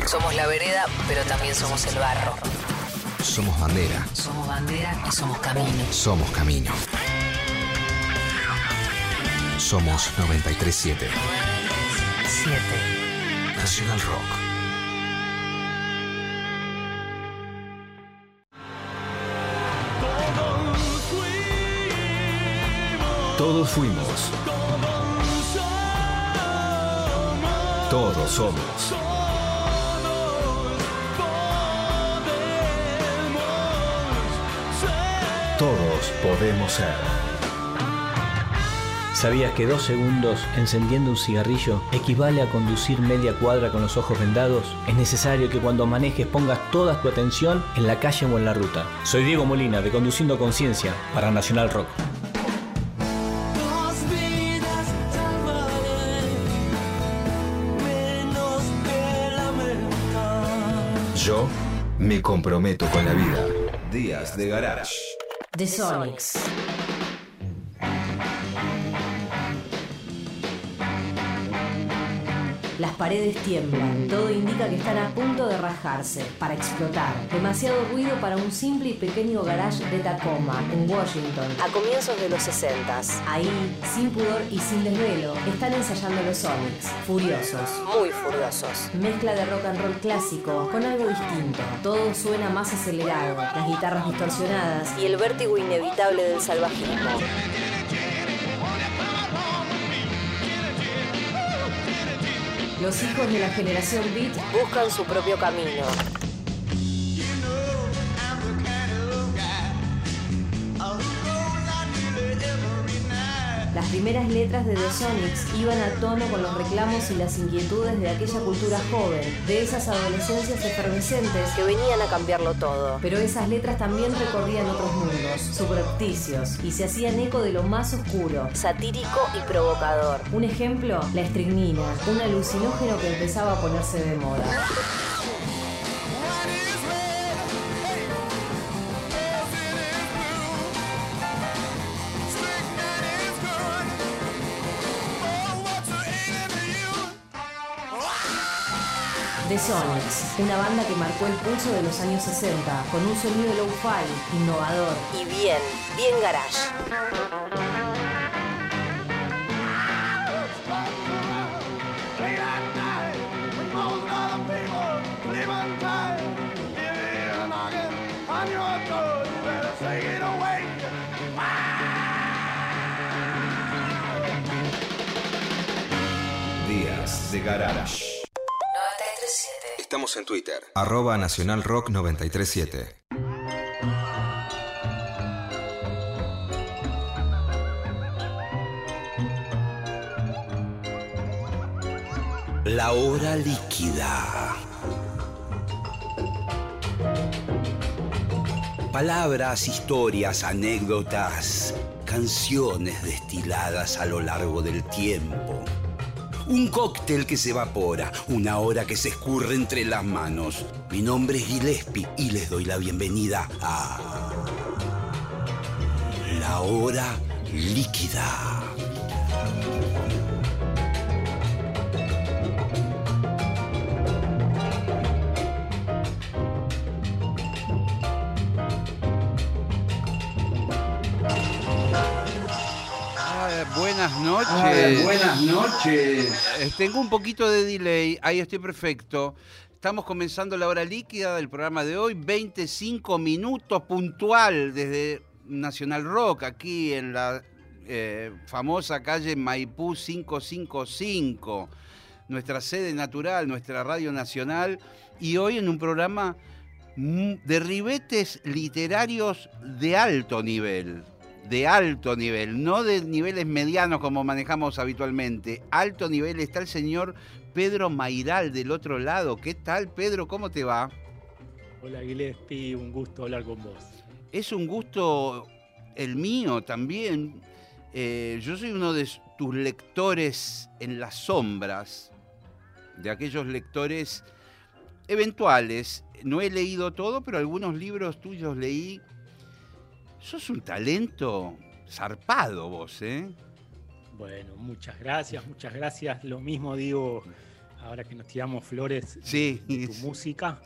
barro. Somos la vereda, pero también somos el barro. Somos bandera. Somos bandera y somos camino. Somos camino. Somos 937 Siete. Nacional Rock. Todos fuimos. Todos somos. Todos podemos ser. ¿Sabías que dos segundos encendiendo un cigarrillo equivale a conducir media cuadra con los ojos vendados? Es necesario que cuando manejes pongas toda tu atención en la calle o en la ruta. Soy Diego Molina de Conduciendo Conciencia para Nacional Rock. Yo me comprometo con la vida. Días de Garage. The Sonics. Paredes tiemblan, todo indica que están a punto de rajarse, para explotar. Demasiado ruido para un simple y pequeño garage de Tacoma, en Washington, a comienzos de los 60. Ahí, sin pudor y sin desvelo, están ensayando los Sonics, furiosos, muy furiosos. Mezcla de rock and roll clásico con algo distinto. Todo suena más acelerado, las guitarras distorsionadas y el vértigo inevitable del salvajismo. Los hijos de la generación Beat buscan su propio camino. Primeras letras de The Sonics iban a tono con los reclamos y las inquietudes de aquella cultura joven, de esas adolescencias efervescentes que venían a cambiarlo todo. Pero esas letras también recorrían otros mundos, subrepticios, y se hacían eco de lo más oscuro, satírico y provocador. Un ejemplo, la estricnina, un alucinógeno que empezaba a ponerse de moda. The Sonics, una banda que marcó el pulso de los años 60, con un sonido low-fi, innovador y bien, bien garage. Días de Garage. 937. Estamos en Twitter. Arroba Nacional Rock 937. La hora líquida. Palabras, historias, anécdotas, canciones destiladas a lo largo del tiempo. Un cóctel que se evapora, una hora que se escurre entre las manos. Mi nombre es Gillespie y les doy la bienvenida a... La hora líquida. Buenas noches. buenas noches. Eh, Tengo un poquito de delay, ahí estoy perfecto. Estamos comenzando la hora líquida del programa de hoy, 25 minutos puntual desde Nacional Rock, aquí en la eh, famosa calle Maipú 555, nuestra sede natural, nuestra radio nacional, y hoy en un programa mm, de ribetes literarios de alto nivel de alto nivel, no de niveles medianos como manejamos habitualmente. Alto nivel está el señor Pedro Mairal del otro lado. ¿Qué tal, Pedro? ¿Cómo te va? Hola Gillespie, un gusto hablar con vos. Es un gusto el mío también. Eh, yo soy uno de tus lectores en las sombras, de aquellos lectores eventuales. No he leído todo, pero algunos libros tuyos leí. Sos un talento zarpado vos, ¿eh? Bueno, muchas gracias, muchas gracias. Lo mismo digo ahora que nos tiramos flores Sí. de tu música,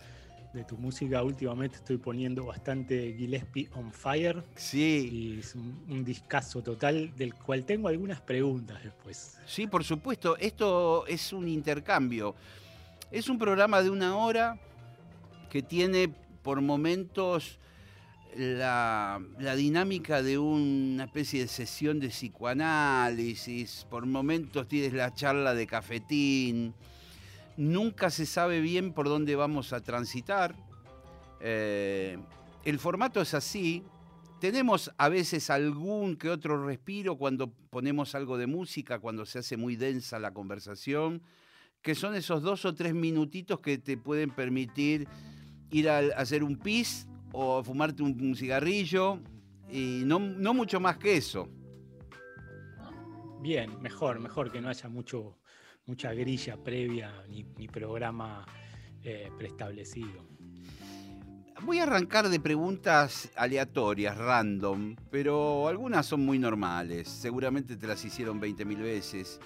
de tu música últimamente estoy poniendo bastante Gillespie on Fire Sí, y es un, un discazo total del cual tengo algunas preguntas después. sí, por supuesto. Esto es un intercambio. Es un programa de una hora que tiene por momentos la, dinámica de una especie de sesión de psicoanálisis, por momentos tienes la charla de cafetín, nunca se sabe bien por dónde vamos a transitar. Eh, el formato es así. Tenemos a veces algún que otro respiro cuando ponemos algo de música, cuando se hace muy densa la conversación, que son esos dos o tres minutitos que te pueden permitir ir a hacer un pis o a fumarte un, un cigarrillo y no, no mucho más que eso. Bien, mejor, mejor que no haya mucho, mucha grilla previa ni, ni programa eh, preestablecido. Voy a arrancar de preguntas aleatorias, random, pero algunas son muy normales. Seguramente te las hicieron 20.000 veces.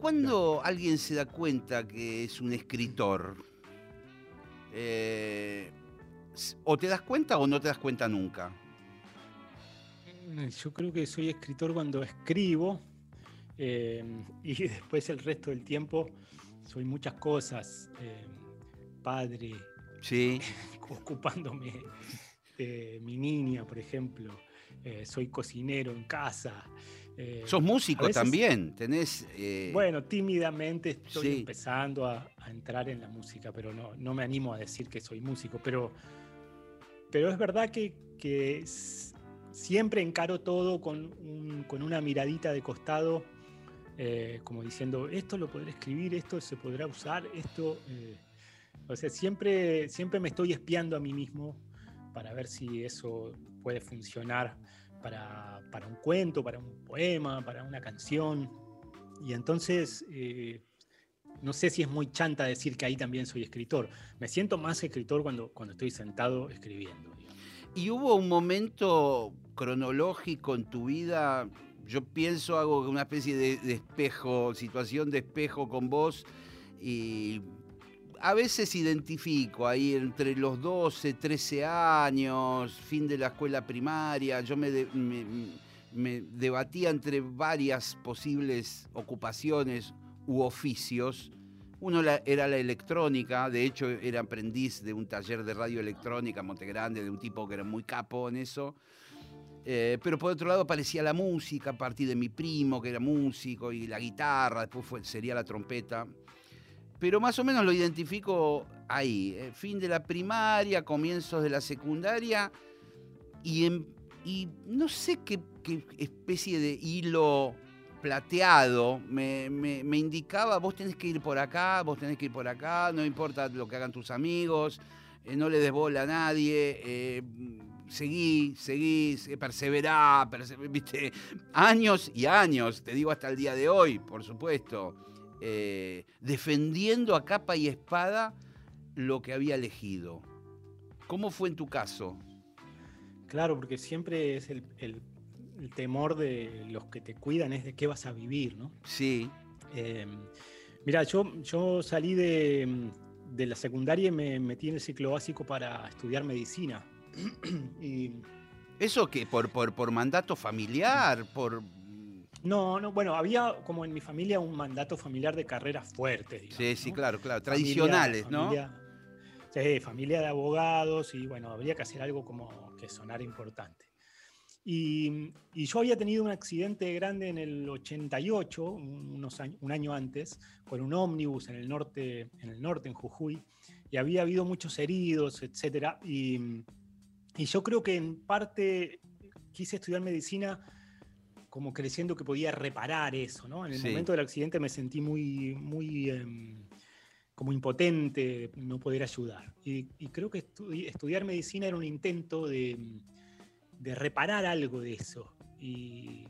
¿Cuándo alguien se da cuenta que es un escritor? Eh, o te das cuenta o no te das cuenta nunca. Mm, Yo creo que soy escritor cuando escribo eh, y después el resto del tiempo soy muchas cosas. eh, padre, Sí, ocupándome de mi niña, por ejemplo. eh, soy cocinero en casa. eh, sos músico veces- también. Tenés. eh, Bueno, tímidamente estoy Sí. empezando a, a entrar en la música, pero no, no me animo a decir que soy músico. Pero, pero es verdad que, que siempre encaro todo con, un- con una miradita de costado, eh, como diciendo, esto lo podré escribir, esto se podrá usar, esto... eh, o sea, siempre, siempre me estoy espiando a mí mismo para ver si eso puede funcionar para, para un cuento, para un poema, para una canción. Y entonces, eh, no sé si es muy chanta decir que ahí también soy escritor. Me siento más escritor cuando, cuando estoy sentado escribiendo. ¿Y hubo un momento cronológico en tu vida? Yo pienso, hago una especie de, espejo, situación de espejo con vos y a veces identifico ahí entre los 12, 13 años, fin de la escuela primaria, yo me- me debatía entre varias posibles ocupaciones u oficios. Uno era la electrónica, de hecho era aprendiz de un taller de radioelectrónica en Montegrande, de un tipo que era muy capo en eso. Eh, pero por otro lado aparecía la música a partir de mi primo, que era músico, y la guitarra, después sería la trompeta. Pero más o menos lo identifico ahí, eh, fin de la primaria, comienzos de la secundaria, y, no sé qué especie de hilo plateado me, me- indicaba, vos tenés que ir por acá, vos tenés que ir por acá, no importa lo que hagan tus amigos, eh, no le des bola a nadie, eh, seguí, seguí, eh, perseverá, perse- viste, años y años, te digo hasta el día de hoy, por supuesto, eh, defendiendo a capa y espada lo que había elegido. ¿Cómo fue en tu caso? Claro, porque siempre es el- el temor de los que te cuidan, es de qué vas a vivir, ¿no? Sí, Eh, mira, yo, yo salí de, de la secundaria y me metí en el ciclo básico para estudiar medicina. y ¿eso qué? ¿Por, por, por mandato familiar? ¿Por...? no, no, bueno, había como en mi familia un mandato familiar de carreras fuertes. digamos, Sí, sí, ¿no? claro, claro, Familia- tradicionales, ¿no? familia- sí, familia de abogados y bueno, habría que hacer algo como que sonara importante. Y, y yo había tenido un accidente grande en el 88, un- unos años, un año antes, con un ómnibus en el norte, en el norte, en Jujuy, y había habido muchos heridos, etcétera. Y, y yo creo que en parte quise estudiar medicina como creciendo que podía reparar eso, ¿no? En el Sí. momento del accidente me sentí muy, muy em, como impotente de no poder ayudar. Y, y creo que estudi- estudiar medicina era un intento de, de reparar algo de eso. Y,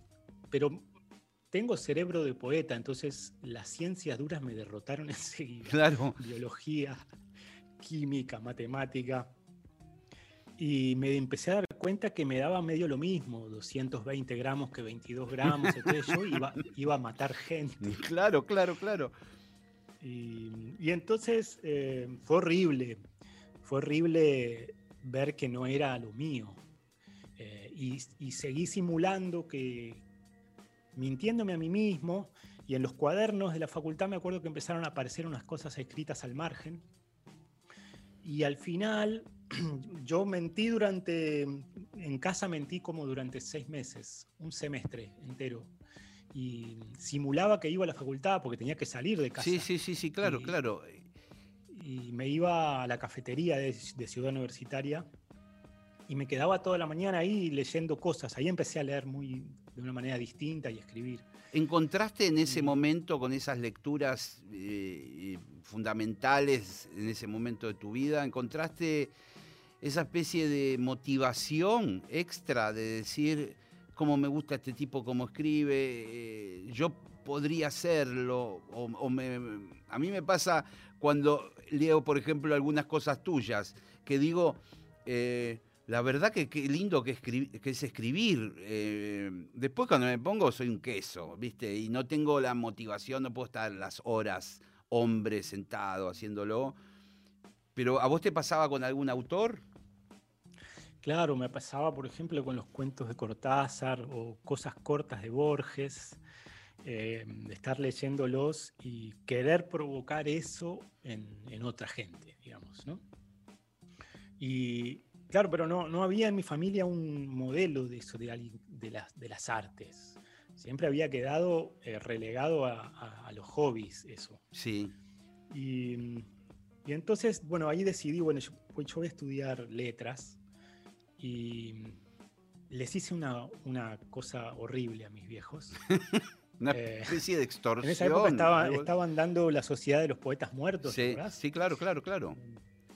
pero tengo cerebro de poeta, entonces las ciencias duras me derrotaron enseguida. Claro. Biología, química, matemática. Y me empecé a dar cuenta que me daba medio lo mismo, 220 gramos que 22 gramos, entonces yo iba, iba a matar gente. Claro, claro, claro. Y, entonces eh, fue horrible, fue horrible ver que no era lo mío. Y, y seguí simulando que, mintiéndome a mí mismo, y en los cuadernos de la facultad me acuerdo que empezaron a aparecer unas cosas escritas al margen. Y al final yo mentí durante, en casa mentí como durante seis meses, un semestre entero. Y simulaba que iba a la facultad porque tenía que salir de casa. Sí, sí, sí, sí, claro, Y- claro. Y me iba a la cafetería de, de Ciudad Universitaria y me quedaba toda la mañana ahí leyendo cosas. Ahí empecé a leer muy, de una manera distinta y escribir. ¿Encontraste en ese Mm. momento, con esas lecturas eh, eh, fundamentales en ese momento de tu vida, encontraste esa especie de motivación extra de decir, cómo me gusta este tipo, cómo escribe, eh, yo podría hacerlo, o, o me- a mí me pasa cuando leo, por ejemplo, algunas cosas tuyas, que digo, eh, la verdad que qué lindo que, que es escribir. eh, después cuando me pongo soy un queso, ¿viste? Y no tengo la motivación, no puedo estar las horas, hombre, sentado haciéndolo. Pero ¿a vos te pasaba con algún autor? Claro, me pasaba, por ejemplo, con los cuentos de Cortázar o cosas cortas de Borges, eh, estar leyéndolos y querer provocar eso en, en otra gente, digamos, ¿no? Y claro, pero no, no había en mi familia un modelo de eso, de, de las, de las artes. Siempre había quedado eh, relegado a, a- a los hobbies eso. Sí. Y, y entonces, bueno, ahí decidí, bueno, yo, pues yo voy a estudiar letras y les hice una, una cosa horrible a mis viejos. Una Eh, especie de extorsión. En esa época estaba- estaban dando la Sociedad de los Poetas Muertos, ¿te Sí, sí, claro, claro, claro.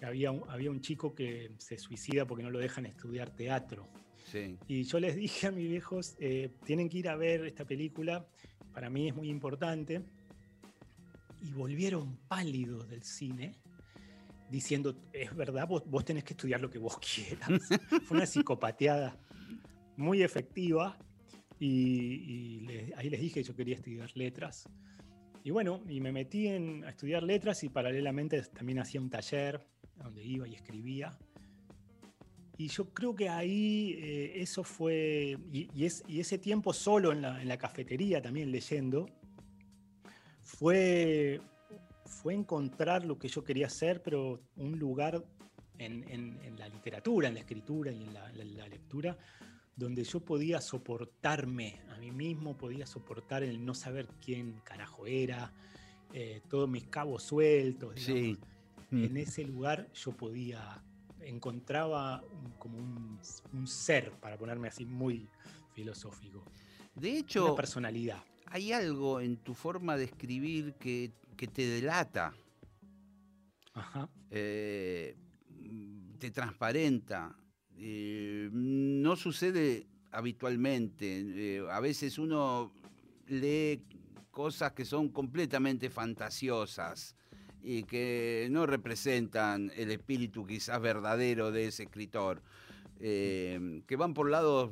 Había un, había un chico que se suicida porque no lo dejan estudiar teatro. Sí. Y yo les dije a mis viejos, eh, tienen que ir a ver esta película, para mí es muy importante. Y volvieron pálidos del cine, diciendo, es verdad, vos, vos tenés que estudiar lo que vos quieras. Fue una psicopateada muy efectiva. Y, y ahí les dije que yo quería estudiar letras. Y bueno, y me metí en, a estudiar letras y paralelamente también hacía un taller donde iba y escribía. Y yo creo que ahí eh, eso fue, y, y es- y ese tiempo solo en la, en la cafetería también leyendo, fue, fue encontrar lo que yo quería hacer, pero un lugar en, en- en la literatura, en la escritura y en la, en la lectura, donde yo podía soportarme a mí mismo, podía soportar el no saber quién carajo era, eh, todos mis cabos sueltos. Sí. digamos. Mm. En ese lugar yo podía, encontraba como un, un ser, para ponerme así muy filosófico, De una hecho, personalidad. hay algo en tu forma de escribir que, que te delata, Ajá. eh, te transparenta. Eh, no sucede habitualmente. eh, a veces uno lee cosas que son completamente fantasiosas y que no representan el espíritu quizás verdadero de ese escritor, eh, que van por lados,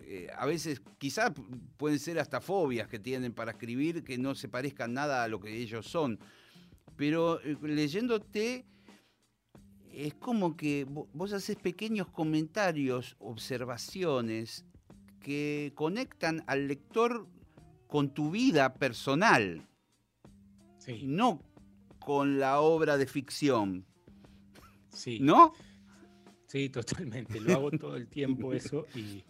eh, a veces quizás pueden ser hasta fobias que tienen para escribir que no se parezcan nada a lo que ellos son. Pero eh, leyéndote, es como que vo- vos haces pequeños comentarios, observaciones que conectan al lector con tu vida personal, Sí, no con la obra de ficción, sí. ¿no? Sí, totalmente. Lo hago todo el tiempo eso y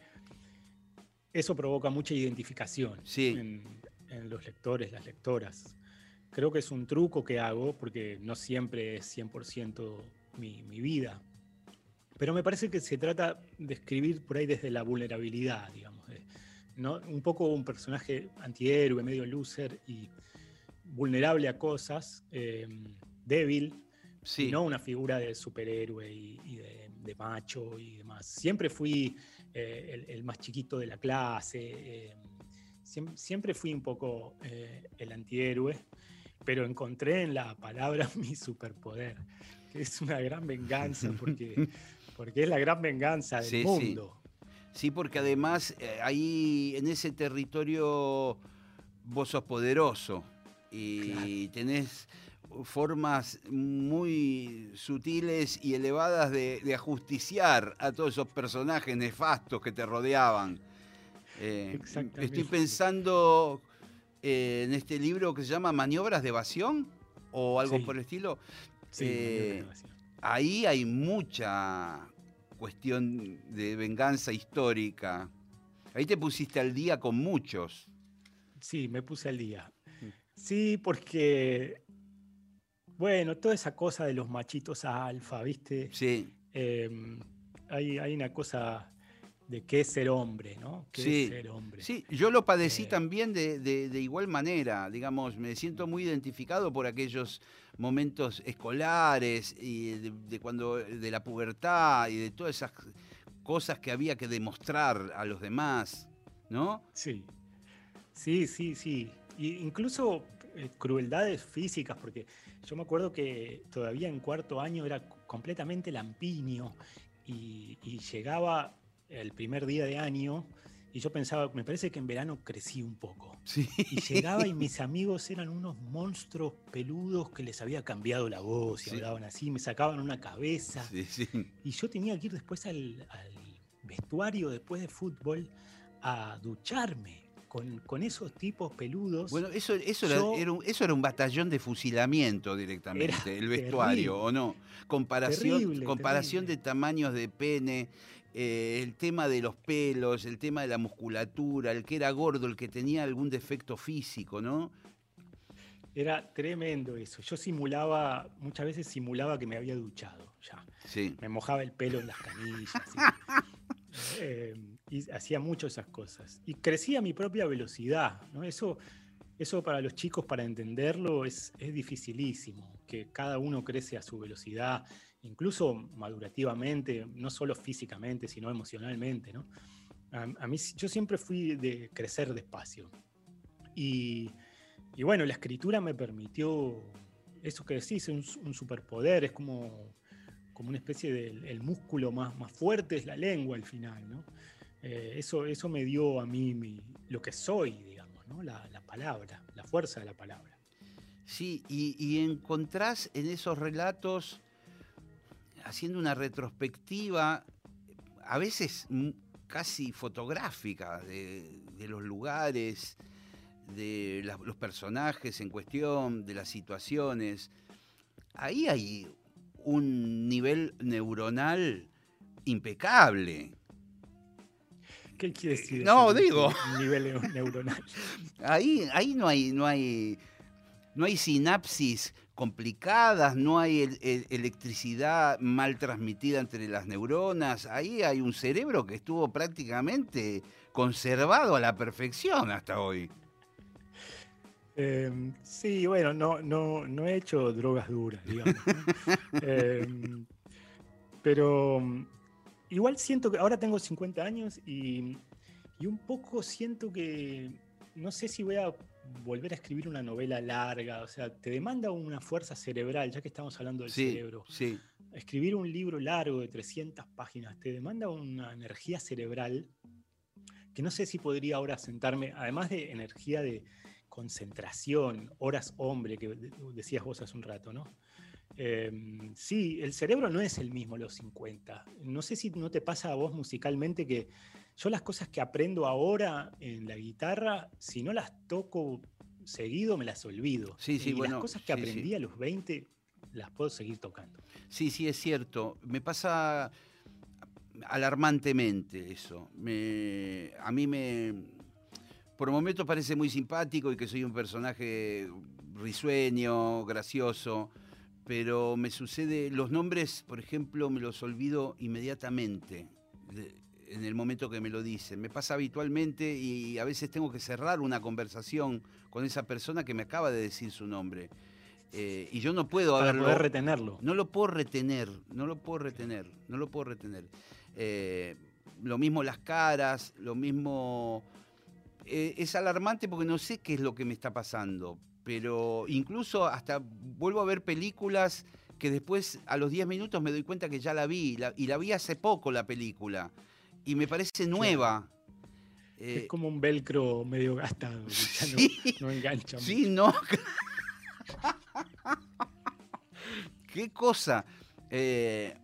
eso provoca mucha identificación Sí. en, en los lectores, las lectoras. Creo que es un truco que hago porque no siempre es 100% mi, mi vida. Pero me parece que se trata de escribir por ahí desde la vulnerabilidad, digamos. de- ¿no? Un poco un personaje antihéroe, medio loser y vulnerable a cosas, eh, débil, Sí. no una figura de superhéroe y, y de, de macho y demás. Siempre fui eh, el, el más chiquito de la clase, eh, siem- siempre fui un poco eh, el antihéroe, pero encontré en la palabra mi superpoder, que es una gran venganza, porque, porque es la gran venganza del Sí, sí. mundo. Sí, porque además eh, ahí en ese territorio vos sos poderoso y tenés formas muy sutiles y elevadas de, de ajusticiar a todos esos personajes nefastos que te rodeaban. Eh, estoy pensando eh, en este libro que se llama Maniobras de Evasión o algo Sí. por el estilo. Sí, Eh, ahí hay mucha cuestión de venganza histórica. Ahí te pusiste al día con muchos. Sí, me puse al día. Sí, porque, bueno, toda esa cosa de los machitos alfa, ¿viste? Sí, Em, hay, hay una cosa de qué es ser hombre, ¿no? ¿Qué Sí, es ser hombre? sí, yo lo padecí Eh. también de, de- de igual manera, digamos, me siento muy identificado por aquellos momentos escolares y de, de cuando de la pubertad y de todas esas cosas que había que demostrar a los demás, ¿no? Sí, sí, sí, sí. Y incluso eh, crueldades físicas, porque yo me acuerdo que todavía en cuarto año era completamente lampiño y, y llegaba el primer día de año y yo pensaba, me parece que en verano crecí un poco. Sí. Y llegaba y mis amigos eran unos monstruos peludos que les había cambiado la voz y Sí. hablaban así, me sacaban una cabeza. Sí. Y yo tenía que ir después al, al vestuario, después de fútbol, a ducharme con, con esos tipos peludos. Bueno, eso, eso, era, Yo- era un, eso era un batallón de fusilamiento directamente, el vestuario, terrible. ¿o no? Comparación, Terrible, comparación terrible. de tamaños de pene, eh, el tema de los pelos, el tema de la musculatura, el que era gordo, el que tenía algún defecto físico, ¿no? Era tremendo eso. Yo simulaba, muchas veces simulaba que me había duchado ya. Sí. Me mojaba el pelo en las canillas. eh, y hacía mucho esas cosas. Y crecía a mi propia velocidad. ¿no? Eso, eso para los chicos, para entenderlo, es, es dificilísimo. Que cada uno crece a su velocidad, incluso madurativamente, no solo físicamente, sino emocionalmente. ¿no? A, a mí, yo siempre fui de crecer despacio. Y, y bueno, la escritura me permitió eso que decís, un, un superpoder, es como, como una especie de el músculo más, más fuerte es la lengua al final, ¿no? Eh, eso, eso me dio a mí lo que soy, digamos. La, la palabra, la fuerza de la palabra. Sí, y, y encontrás en esos relatos, haciendo una retrospectiva, a veces casi fotográfica, de, de los lugares, de los personajes en cuestión, de las situaciones. Ahí hay un nivel neuronal impecable. ¿Qué quiere decir? Eh, no, digo. Nivel neu- neuronal. Ahí, ahí no hay, no hay, no hay sinapsis complicadas, no hay el- el- electricidad mal transmitida entre las neuronas. Ahí hay un cerebro que estuvo prácticamente conservado a la perfección hasta hoy. Eh, sí, bueno, no, no, no he hecho drogas duras, digamos. Eh, pero igual siento que ahora tengo 50 años y, y un poco siento que no sé si voy a volver a escribir una novela larga, o sea, te demanda una fuerza cerebral, ya que estamos hablando del Sí, cerebro. sí. Escribir un libro largo de 300 páginas te demanda una energía cerebral que no sé si podría ahora sentarme, además de energía de concentración, horas hombre, que de- decías vos hace un rato, ¿no? Eh, sí, el cerebro no es el mismo a los 50. No sé si no te pasa a vos musicalmente que yo las cosas que aprendo ahora en la guitarra, si no las toco seguido, me las olvido. Sí, sí, y bueno, las cosas que sí, aprendí a los 20, las puedo seguir tocando. Sí, sí, es cierto. Me pasa alarmantemente eso. Me- a mí me... Por momentos parece muy simpático y que soy un personaje risueño, gracioso, pero me sucede, los nombres, por ejemplo, me los olvido inmediatamente de- en el momento que me lo dicen. Me pasa habitualmente y a veces tengo que cerrar una conversación con esa persona que me acaba de decir su nombre. Eh, y yo no puedo Para haberlo... poder retenerlo. No lo puedo retener, no lo puedo retener, no lo puedo retener. Eh, lo mismo las caras, lo mismo... eh, es alarmante porque no sé qué es lo que me está pasando, pero incluso hasta vuelvo a ver películas que después a los 10 minutos me doy cuenta que ya la vi, la- y la vi hace poco la película, y me parece nueva. Eh, es como un velcro medio gastado, que ya no- sí, no, engancha. mucho. sí, no. qué cosa. Eh,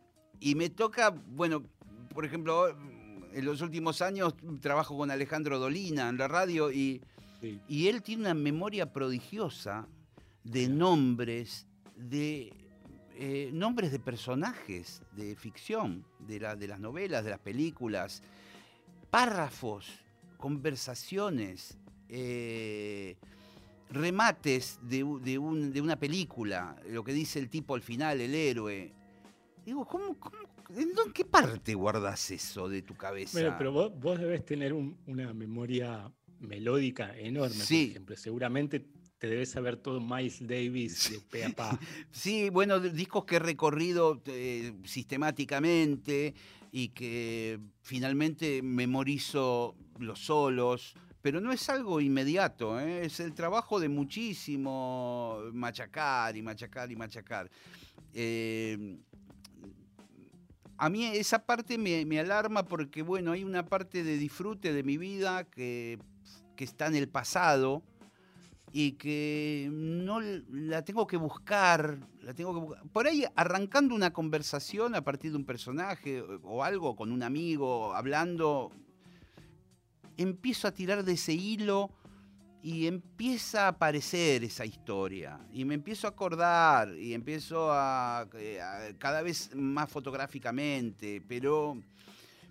y me toca, bueno, por ejemplo, en los últimos años trabajo con Alejandro Dolina en la radio y, Sí. y él tiene una memoria prodigiosa de nombres, de eh, nombres de personajes de ficción, de, la- de las novelas, de las películas, párrafos, conversaciones, eh, remates de, de un- de una película, lo que dice el tipo al final, el héroe. Digo, ¿cómo, cómo- en qué parte guardas eso de tu cabeza? Bueno, pero vos, vos debes tener un- una memoria melódica enorme, Sí. por ejemplo. Seguramente te debes saber todo Miles Davis de pe a pa. Sí, bueno, discos que he recorrido eh, sistemáticamente y que finalmente memorizo los solos, pero no es algo inmediato, ¿eh? es el trabajo de muchísimo machacar y machacar y machacar. Eh, a mí esa parte me, me alarma porque, bueno, hay una parte de disfrute de mi vida que, que está en el pasado y que no la tengo que buscar, la tengo que buscar. Por ahí arrancando una conversación a partir de un personaje o algo con un amigo, hablando, empiezo a tirar de ese hilo y empieza a aparecer esa historia. Y me empiezo a acordar y empiezo a, eh, a- cada vez más fotográficamente, pero,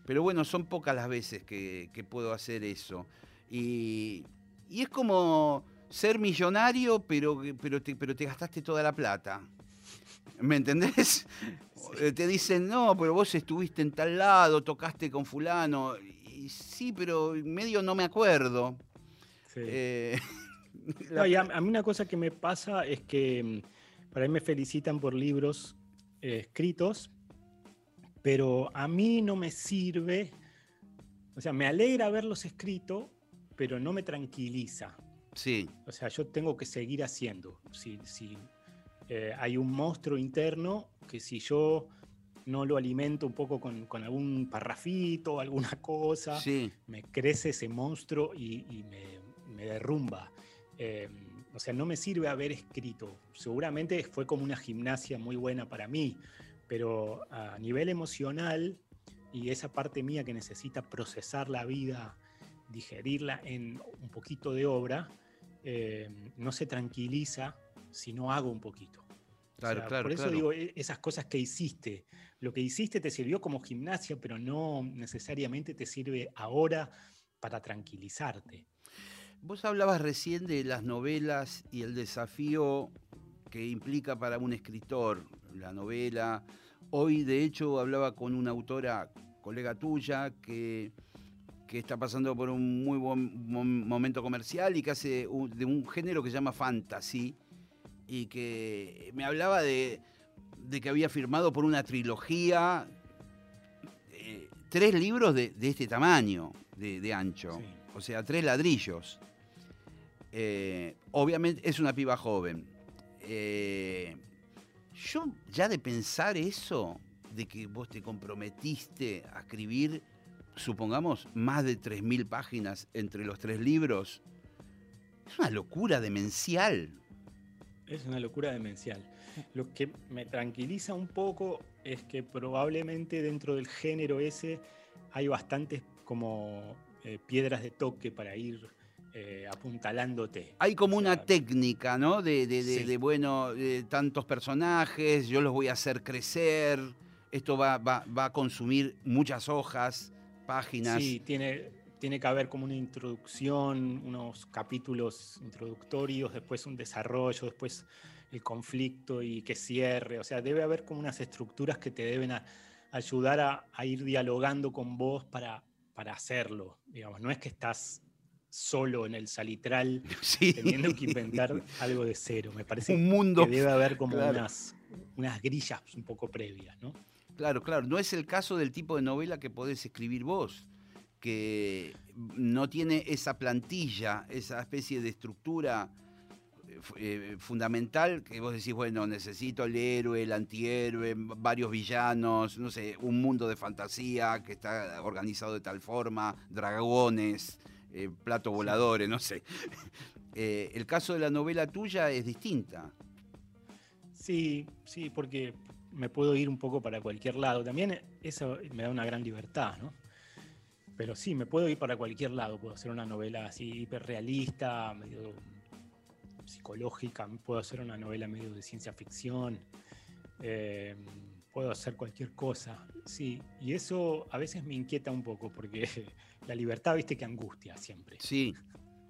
pero bueno, son pocas las veces que, que puedo hacer eso. Y, y es como ser millonario, pero, pero, te, pero te gastaste toda la plata. ¿Me entendés? Eh, Te dicen, no, pero vos estuviste en tal lado, tocaste con fulano. Y sí, pero medio no me acuerdo. Sí. Eh, No, y a, a mí una cosa que me pasa es que mm, para mí me felicitan por libros eh, escritos, pero a mí no me sirve, o sea, me alegra haberlos escrito, pero no me tranquiliza. sí, O sea, yo tengo que seguir haciendo. Si, si, eh, hay un monstruo interno que si yo no lo alimento un poco con, con algún parrafito, alguna cosa, sí. me crece ese monstruo y, y me, me derrumba. Eh, o sea, no me sirve haber escrito. Seguramente fue como una gimnasia muy buena para mí, pero a nivel emocional y esa parte mía que necesita procesar la vida, digerirla en un poquito de obra, eh, no se tranquiliza si no hago un poquito. O Claro, sea, claro, Por eso claro. digo, e- esas cosas que hiciste, lo que hiciste te sirvió como gimnasia, pero no necesariamente te sirve ahora para tranquilizarte. Vos hablabas recién de las novelas y el desafío que implica para un escritor la novela. Hoy, de hecho, hablaba con una autora, colega tuya, que, que está pasando por un muy buen mom- momento comercial y que hace un- de un género que se llama fantasy y que me hablaba de, de que había firmado por una trilogía eh, tres libros de, de este tamaño, de, de ancho. Sí. O sea, tres ladrillos. Eh, obviamente es una piba joven. Eh, yo ya de pensar eso, de que vos te comprometiste a escribir, supongamos, más de 3.000 páginas entre los tres libros, es una locura demencial. Es una locura demencial. Lo que me tranquiliza un poco es que probablemente dentro del género ese hay bastantes como eh, piedras de toque para ir eh, apuntalándote. Hay como una técnica, ¿no? De, de- de- Sí. de, bueno, de tantos personajes, yo los voy a hacer crecer, esto va, va- va a consumir muchas hojas, páginas. Sí, tiene, tiene que haber como una introducción, unos capítulos introductorios, después un desarrollo, después el conflicto y que cierre. O sea, debe haber como unas estructuras que te deben a- ayudar a, a ir dialogando con vos para, para hacerlo. Digamos, no es que estás solo en el salitral Sí. teniendo que inventar algo de cero. Me parece un mundo. que debe haber como claro. unas, unas grillas un poco previas, ¿no? Claro, claro. No es el caso del tipo de novela que podés escribir vos, que no tiene esa plantilla, esa especie de estructura eh, eh, fundamental que vos decís, bueno, necesito el héroe, el antihéroe, varios villanos, no sé, un mundo de fantasía que está organizado de tal forma, dragones, eh, platos voladores, no sé. Eh, el caso de la novela tuya es distinta. Sí, sí, porque me puedo ir un poco para cualquier lado. También eso me da una gran libertad, ¿no? Pero sí, me puedo ir para cualquier lado. Puedo hacer una novela así hiperrealista, medio psicológica. Puedo hacer una novela medio de ciencia ficción. eh, puedo hacer cualquier cosa. Sí, y eso a veces me inquieta un poco porque la libertad, viste, que angustia siempre. Sí,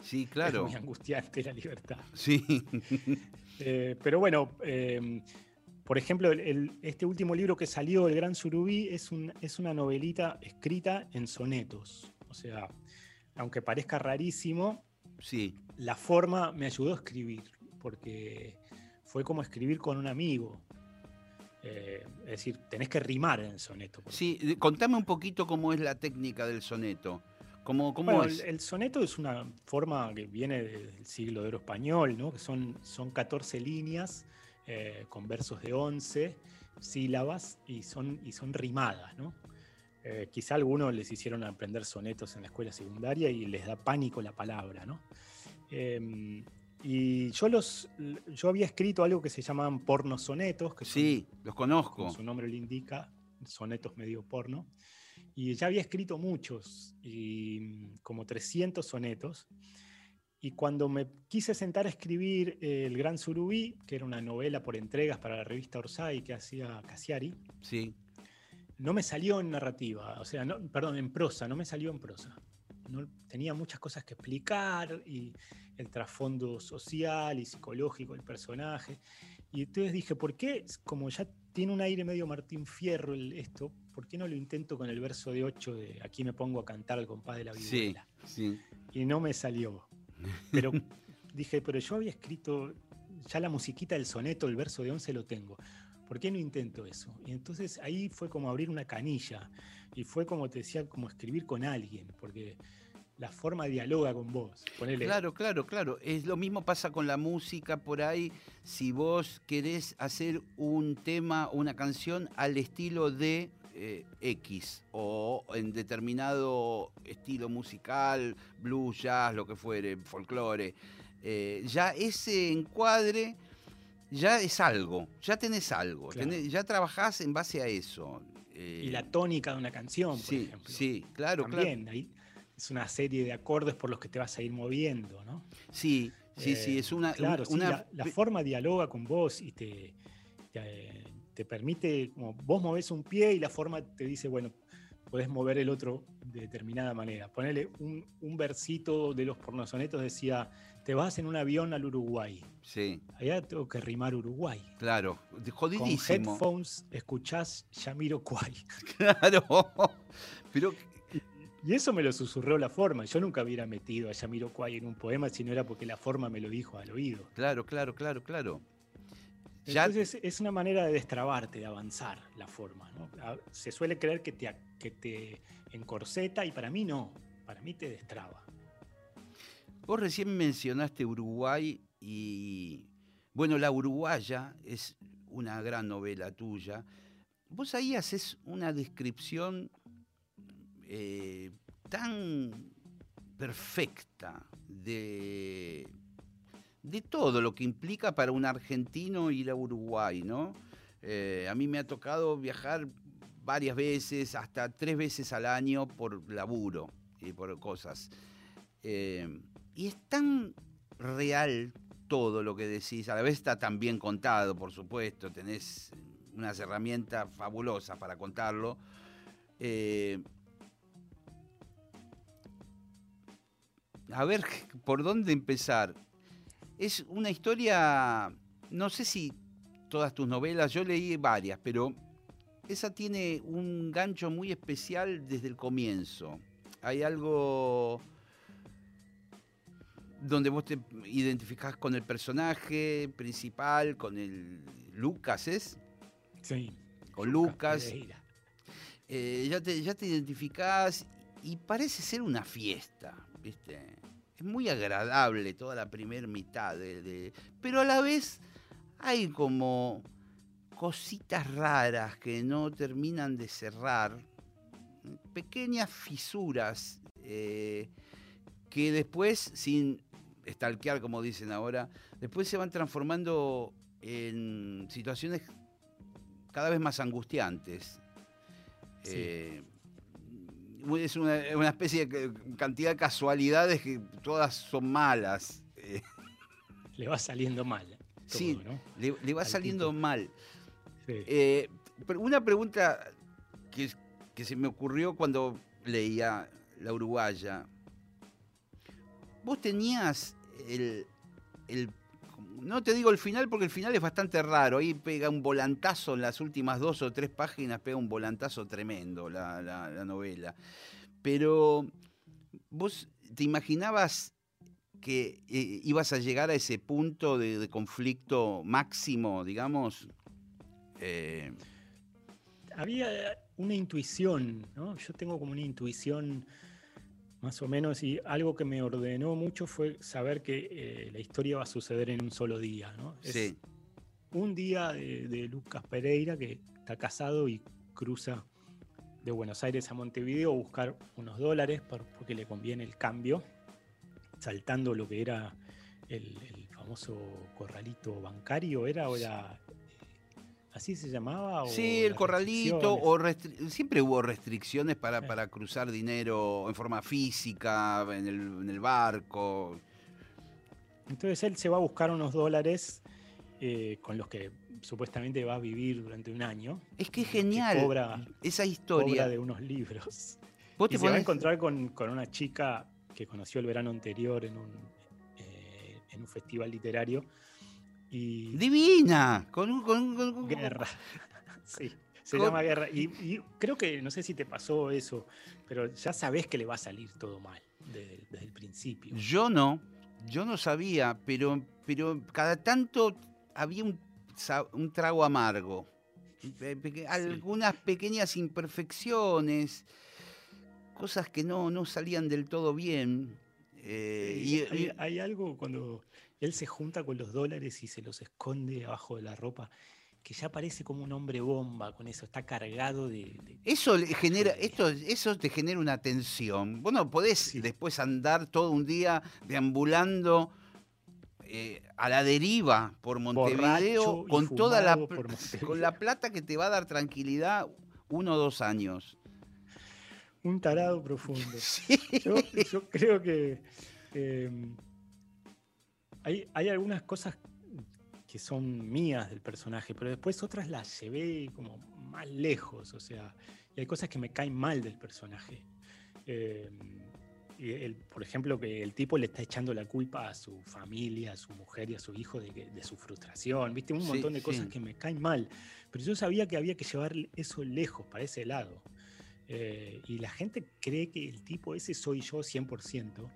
sí, claro. Es muy angustiante la libertad. Sí, Eh, pero bueno, eh, por ejemplo, el- el- este último libro que salió, El Gran Surubí, es, un- es una novelita escrita en sonetos. O sea, aunque parezca rarísimo, sí. la forma me ayudó a escribir, porque fue como escribir con un amigo. Eh, es decir, tenés que rimar en el soneto. Sí, contame un poquito cómo es la técnica del soneto. ¿Cómo, cómo Bueno, es? el, el soneto es una forma que viene del siglo de oro español, ¿no? que son, son 14 líneas eh, con versos de 11 sílabas y son, y son rimadas. ¿no? Eh, quizá algunos les hicieron aprender sonetos en la escuela secundaria y les da pánico la palabra. ¿no? Y yo, los, yo había escrito algo que se llamaban pornosonetos, que son Sí, los conozco. como su nombre lo indica, sonetos medio porno. Y ya había escrito muchos, y mm, como 300 sonetos. Y cuando me quise sentar a escribir eh, El Gran Surubí, que era una novela por entregas para la revista Orsay que hacía Cassiari, Sí, no me salió en narrativa, o sea, no, perdón, en prosa, no me salió en prosa. No, tenía muchas cosas que explicar y el trasfondo social y psicológico del personaje. Y entonces dije, ¿por qué, como ya tiene un aire medio Martín Fierro el, esto, ¿por qué no lo intento con el verso de 8 de Aquí me pongo a cantar al compás de la sí, vihuela? sí. Y no me salió. Pero dije, pero yo había escrito ya la musiquita del soneto, el verso de 11 lo tengo. ¿Por qué no intento eso? Y entonces ahí fue como abrir una canilla. Y fue como te decía, como escribir con alguien, porque la forma dialoga con vos. Ponele, Claro, claro, claro. Es lo mismo pasa con la música por ahí. Si vos querés hacer un tema, una canción al estilo de eh, X o en determinado estilo musical, blues, jazz, lo que fuere, folclore, eh, ya ese encuadre ya es algo, ya tenés algo, Claro. tenés- ya trabajás en base a eso. y Eh, la tónica de una canción, por sí, ejemplo. sí, claro, claro. También, ahí es una serie de acordes por los que te vas a ir moviendo, ¿no? Sí, sí, sí, Eh, es una... Claro, sí, una- la, la forma dialoga con vos y te, te, te permite, como vos movés un pie y la forma te dice, bueno, podés mover el otro de determinada manera. Ponele un, un versito de los pornosonetos decía, te vas en un avión al Uruguay. Sí, Allá tengo que rimar Uruguay. claro, de- Con jodidísimo. headphones escuchás Yamiro Kwai. Claro, pero Y eso me lo susurró la forma. Yo nunca hubiera metido a Yamiro Kwai en un poema si no era porque la forma me lo dijo al oído. claro, claro, claro, claro. Ya, Entonces es una manera de destrabarte, de avanzar la forma. ¿no? Se suele creer que te, que te encorseta y para mí no, para mí te destraba. Vos recién mencionaste Uruguay y, bueno, La Uruguaya es una gran novela tuya. Vos ahí haces una descripción eh, tan perfecta de, de todo lo que implica para un argentino ir a Uruguay, ¿no? Eh, a mí me ha tocado viajar varias veces, hasta tres veces al año por laburo y por cosas. Eh, y es tan real todo lo que decís, a la vez está tan bien contado, por supuesto, tenés unas herramientas fabulosas para contarlo. Eh, a ver, ¿por dónde empezar? Es una historia, no sé si todas tus novelas, yo leí varias, pero esa tiene un gancho muy especial desde el comienzo. Hay algo donde vos te identificás con el personaje principal, con el Lucas, ¿es? Sí. Con Lucas. Eh, ya, te, ya te identificás y parece ser una fiesta, ¿viste? Es muy agradable toda la primera mitad, de, de- pero a la vez hay como cositas raras que no terminan de cerrar, pequeñas fisuras eh, que después, sin stalkear como dicen ahora, después se van transformando en situaciones cada vez más angustiantes. Sí. Eh, es una, una especie de ca- cantidad de casualidades que todas son malas. Eh, Le va saliendo mal. todo, sí, ¿no? le, le va Al saliendo tipo. mal. Sí. Eh, pero una pregunta que, que se me ocurrió cuando leía La Uruguaya. Vos tenías el, el- No te digo el final porque el final es bastante raro. Ahí pega un volantazo en las últimas dos o tres páginas, pega un volantazo tremendo la, la- la novela. Pero vos te imaginabas que eh, ibas a llegar a ese punto de, de conflicto máximo, digamos. Eh, Había una intuición, ¿no? Yo tengo como una intuición más o menos y algo que me ordenó mucho fue saber que eh, la historia va a suceder en un solo día, ¿no? Es sí. un día de, de Lucas Pereira que está casado y cruza de Buenos Aires a Montevideo a buscar unos dólares por- porque le conviene el cambio, saltando lo que era el, el famoso corralito bancario, ¿era? ¿O era ¿Así se llamaba? o Sí, el corralito, o siempre hubo restricciones para, para cruzar dinero en forma física, en el, en el barco. Entonces él se va a buscar unos dólares eh, con los que supuestamente va a vivir durante un año. Es que es que genial cobra- esa Cobra historia. de unos libros. Vos Y te se va a encontrar con, con una chica que conoció el verano anterior en un, eh, en un festival literario. Y Divina, con un... con con Guerra. sí, se Con- llama Guerra. Y, y creo que, no sé si te pasó eso, pero ya sabés que le va a salir todo mal desde, desde el principio. Yo no, yo no sabía, pero, pero cada tanto había un, un trago amargo. Algunas pequeñas imperfecciones, cosas que no, no salían del todo bien. eh, Sí, y- hay, y- hay algo cuando él se junta con los dólares y se los esconde abajo de la ropa, que ya parece como un hombre bomba con eso, está cargado de... de- Eso le genera, esto, eso te genera una tensión. Vos no podés Sí. después andar todo un día deambulando eh, a la deriva por Montevideo con toda la, con la plata que te va a dar tranquilidad uno o dos años. un tarado profundo. Sí. Yo, yo creo que eh, hay, hay algunas cosas que son mías del personaje, pero después otras las llevé como más lejos, o sea, y hay cosas que me caen mal del personaje. Eh, y el- por ejemplo, que el tipo le está echando la culpa a su familia, a su mujer y a su hijo de, su frustración, ¿viste? Un Sí, montón de sí. cosas que me caen mal. Pero yo sabía que había que llevar eso lejos, para ese lado. Eh, y la gente cree que el tipo ese soy yo 100%.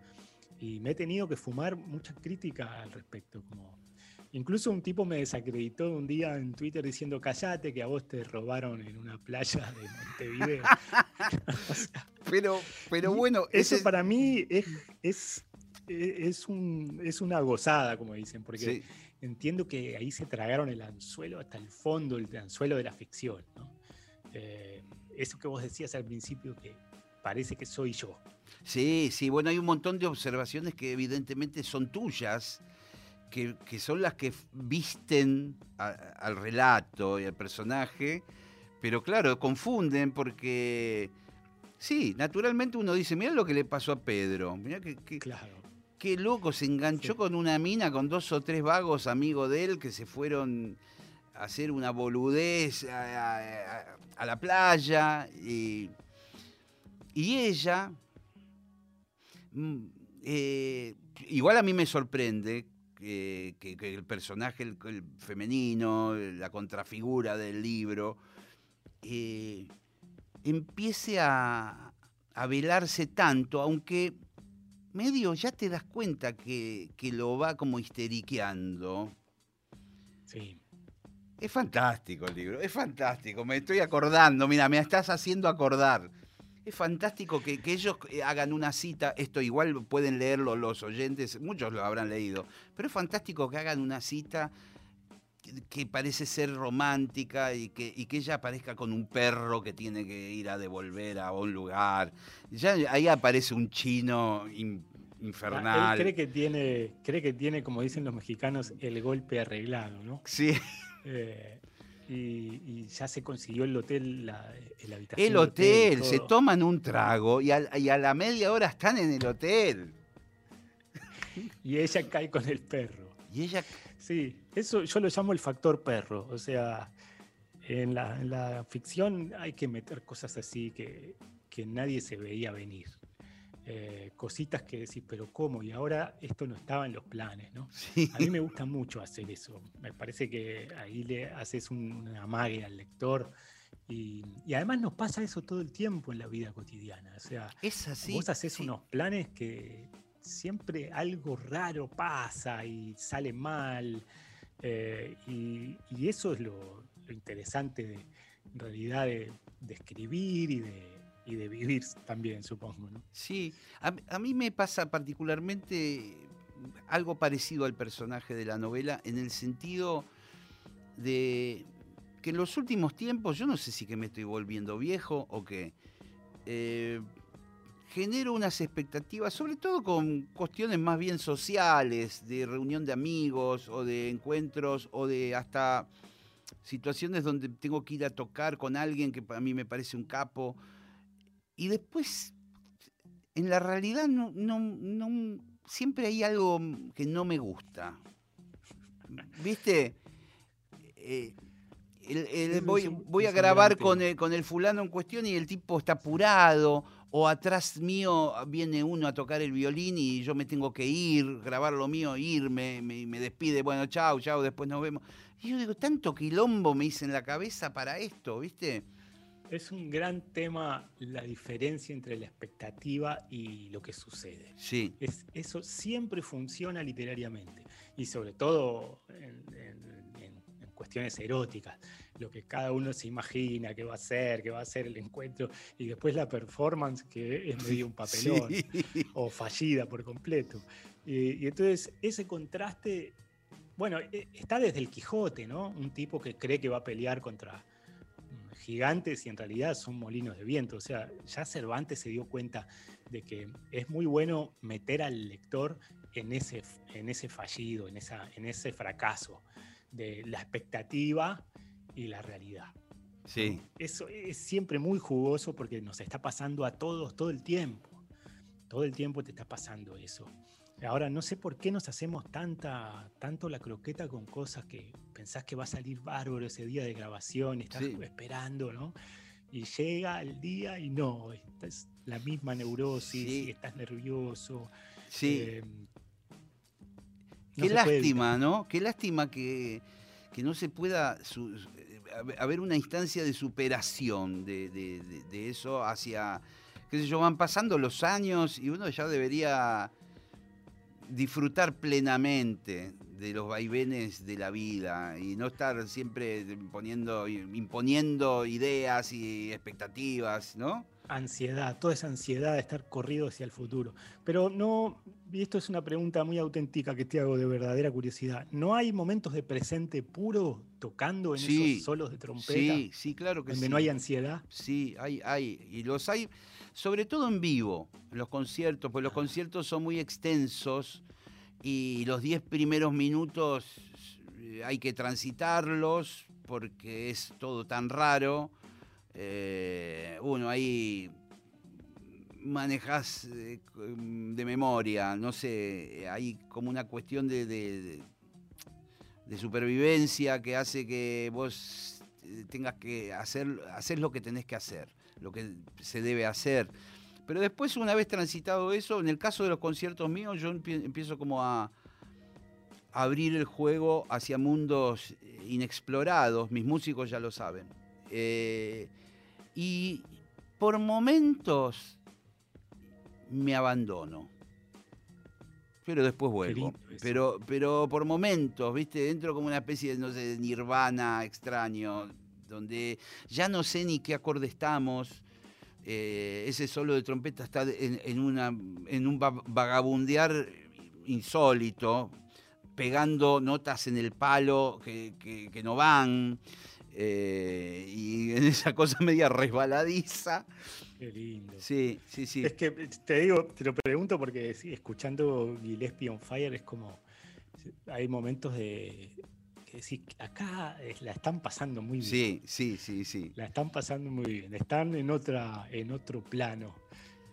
Y me he tenido que fumar mucha crítica al respecto. Como... Incluso un tipo me desacreditó un día en Twitter diciendo, callate que a vos te robaron en una playa de Montevideo. O sea, Pero, pero bueno, eso ese- para mí es, es, es, un- es una gozada, como dicen, porque sí. entiendo que ahí se tragaron el anzuelo hasta el fondo, el anzuelo de la ficción. ¿no? Eh, eso que vos decías al principio, que parece que soy yo. Sí, sí, bueno, hay un montón de observaciones que evidentemente son tuyas, que, que son las que visten a- al relato y al personaje, pero claro, confunden porque, sí, naturalmente uno dice, mira lo que le pasó a Pedro, mira que, que- Claro. qué loco, se enganchó Sí. con una mina, con dos o tres vagos amigos de él que se fueron a hacer una boludez a- a la playa y, y ella, mm, eh, igual a mí me sorprende que, que- que el personaje el, el femenino, la contrafigura del libro, eh, empiece a, a velarse tanto, aunque medio ya te das cuenta que, que lo va como histeriqueando. Sí. Es fantástico el libro, es fantástico, me estoy acordando, mira, me estás haciendo acordar. Es fantástico que, que ellos eh, hagan una cita, esto igual pueden leerlo los oyentes, muchos lo habrán leído, pero es fantástico que hagan una cita que, que parece ser romántica y que, y que ella aparezca con un perro que tiene que ir a devolver a un lugar. Ya ahí aparece un chino im- infernal. Él cree que tiene, cree que tiene, como dicen los mexicanos, el golpe arreglado, ¿no? Sí, Eh, y, y ya se consiguió el hotel, la, la habitación. el de hotel, se toman un trago y, al- y a la media hora están en el hotel. Y ella cae con el perro. Y ella, Sí, eso yo lo llamo el factor perro. O sea, en la, en la ficción hay que meter cosas así que, que nadie se veía venir. Eh, cositas que decís, pero ¿cómo? Y ahora esto no estaba en los planes, ¿no? sí, A mí me gusta mucho hacer eso. Me parece que ahí le haces un, una amague al lector. Y, y además nos pasa eso todo el tiempo en la vida cotidiana. O sea, es así. vos haces sí. unos planes que siempre algo raro pasa y sale mal. eh, y, y eso es lo, lo interesante de, en realidad de, de escribir y de, y de vivir también, supongo. ¿no? Sí, a, a mí me pasa particularmente algo parecido al personaje de la novela en el sentido de que en los últimos tiempos, yo no sé si que me estoy volviendo viejo o que genero unas expectativas, sobre todo con cuestiones más bien sociales, de reunión de amigos o de encuentros o de hasta situaciones donde tengo que ir a tocar con alguien que para mí me parece un capo. Y después, en la realidad, no, no, no- siempre hay algo que no me gusta. ¿Viste? Eh, el- el- voy, a grabar con el, con el fulano en cuestión y el tipo está apurado, o atrás mío viene uno a tocar el violín y yo me tengo que ir, grabar lo mío, irme, me, me despide, bueno, chao, chao, después nos vemos. Y yo digo, tanto quilombo me hice en la cabeza para esto, ¿viste? Es un gran tema la diferencia entre la expectativa y lo que sucede. Sí, Es, eso siempre funciona literariamente y sobre todo en, en- en- en cuestiones eróticas, lo que cada uno se imagina que va a ser, que va a ser el encuentro y después la performance que es medio un papelón sí. o fallida por completo. Y, y entonces ese contraste, bueno, e- está desde el Quijote, ¿no? Un tipo que cree que va a pelear contra gigantes y en realidad son molinos de viento. O sea, ya Cervantes se dio cuenta de que es muy bueno meter al lector en ese, en ese fallido, en, esa, en ese fracaso de la expectativa y la realidad. Sí, Eso es siempre muy jugoso porque nos está pasando a todos todo el tiempo. Todo el tiempo te está pasando eso. Ahora, no sé por qué nos hacemos tanta, tanto la croqueta con cosas que pensás que va a salir bárbaro ese día de grabación, estás Sí. esperando, ¿no? Y llega el día y no, es la misma neurosis, Sí. y estás nervioso. sí. eh, no Qué lástima, ¿no? Qué lástima que, que no se pueda su- eh, hab- haber una instancia de superación de, de- de- de eso hacia, qué sé yo, van pasando los años y uno ya debería disfrutar plenamente de los vaivenes de la vida y no estar siempre poniendo, imponiendo ideas y expectativas, ¿no? ansiedad, toda esa ansiedad de estar corrido hacia el futuro. Pero no, y esto es una pregunta muy auténtica que te hago de verdadera curiosidad. ¿No hay momentos de presente puro tocando en Sí, esos solos de trompeta Sí, sí, claro que donde sí. no hay ansiedad? Sí, hay, hay. Y los hay, sobre todo en vivo, en los conciertos, pues los conciertos son muy extensos y los 10 primeros minutos eh, hay que transitarlos porque es todo tan raro. Eh, uno ahí manejas eh, de memoria, no sé, hay como una cuestión de, de- de- supervivencia que hace que vos eh, tengas que hacer, hacer lo que tenés que hacer, lo que se debe hacer. Pero después, una vez transitado eso, en el caso de los conciertos míos, yo empie- empiezo como a, a abrir el juego hacia mundos inexplorados, mis músicos ya lo saben. Eh, y por momentos me abandono. Pero después vuelvo. Pero, pero por momentos, ¿viste? Entro como una especie de, no sé, de nirvana extraño, donde ya no sé ni qué acorde estamos. Eh, ese solo de trompeta está en, en una, en un va- vagabundear insólito, pegando notas en el palo que, que- que no van, eh, y en esa cosa media resbaladiza. Qué lindo. Sí, sí, sí. Es que te digo, te lo pregunto porque escuchando Gillespie on Fire es como. Hay momentos de. Que decís, acá la están pasando muy bien. Sí, sí, sí, sí. La están pasando muy bien. Están en otra, en otro plano.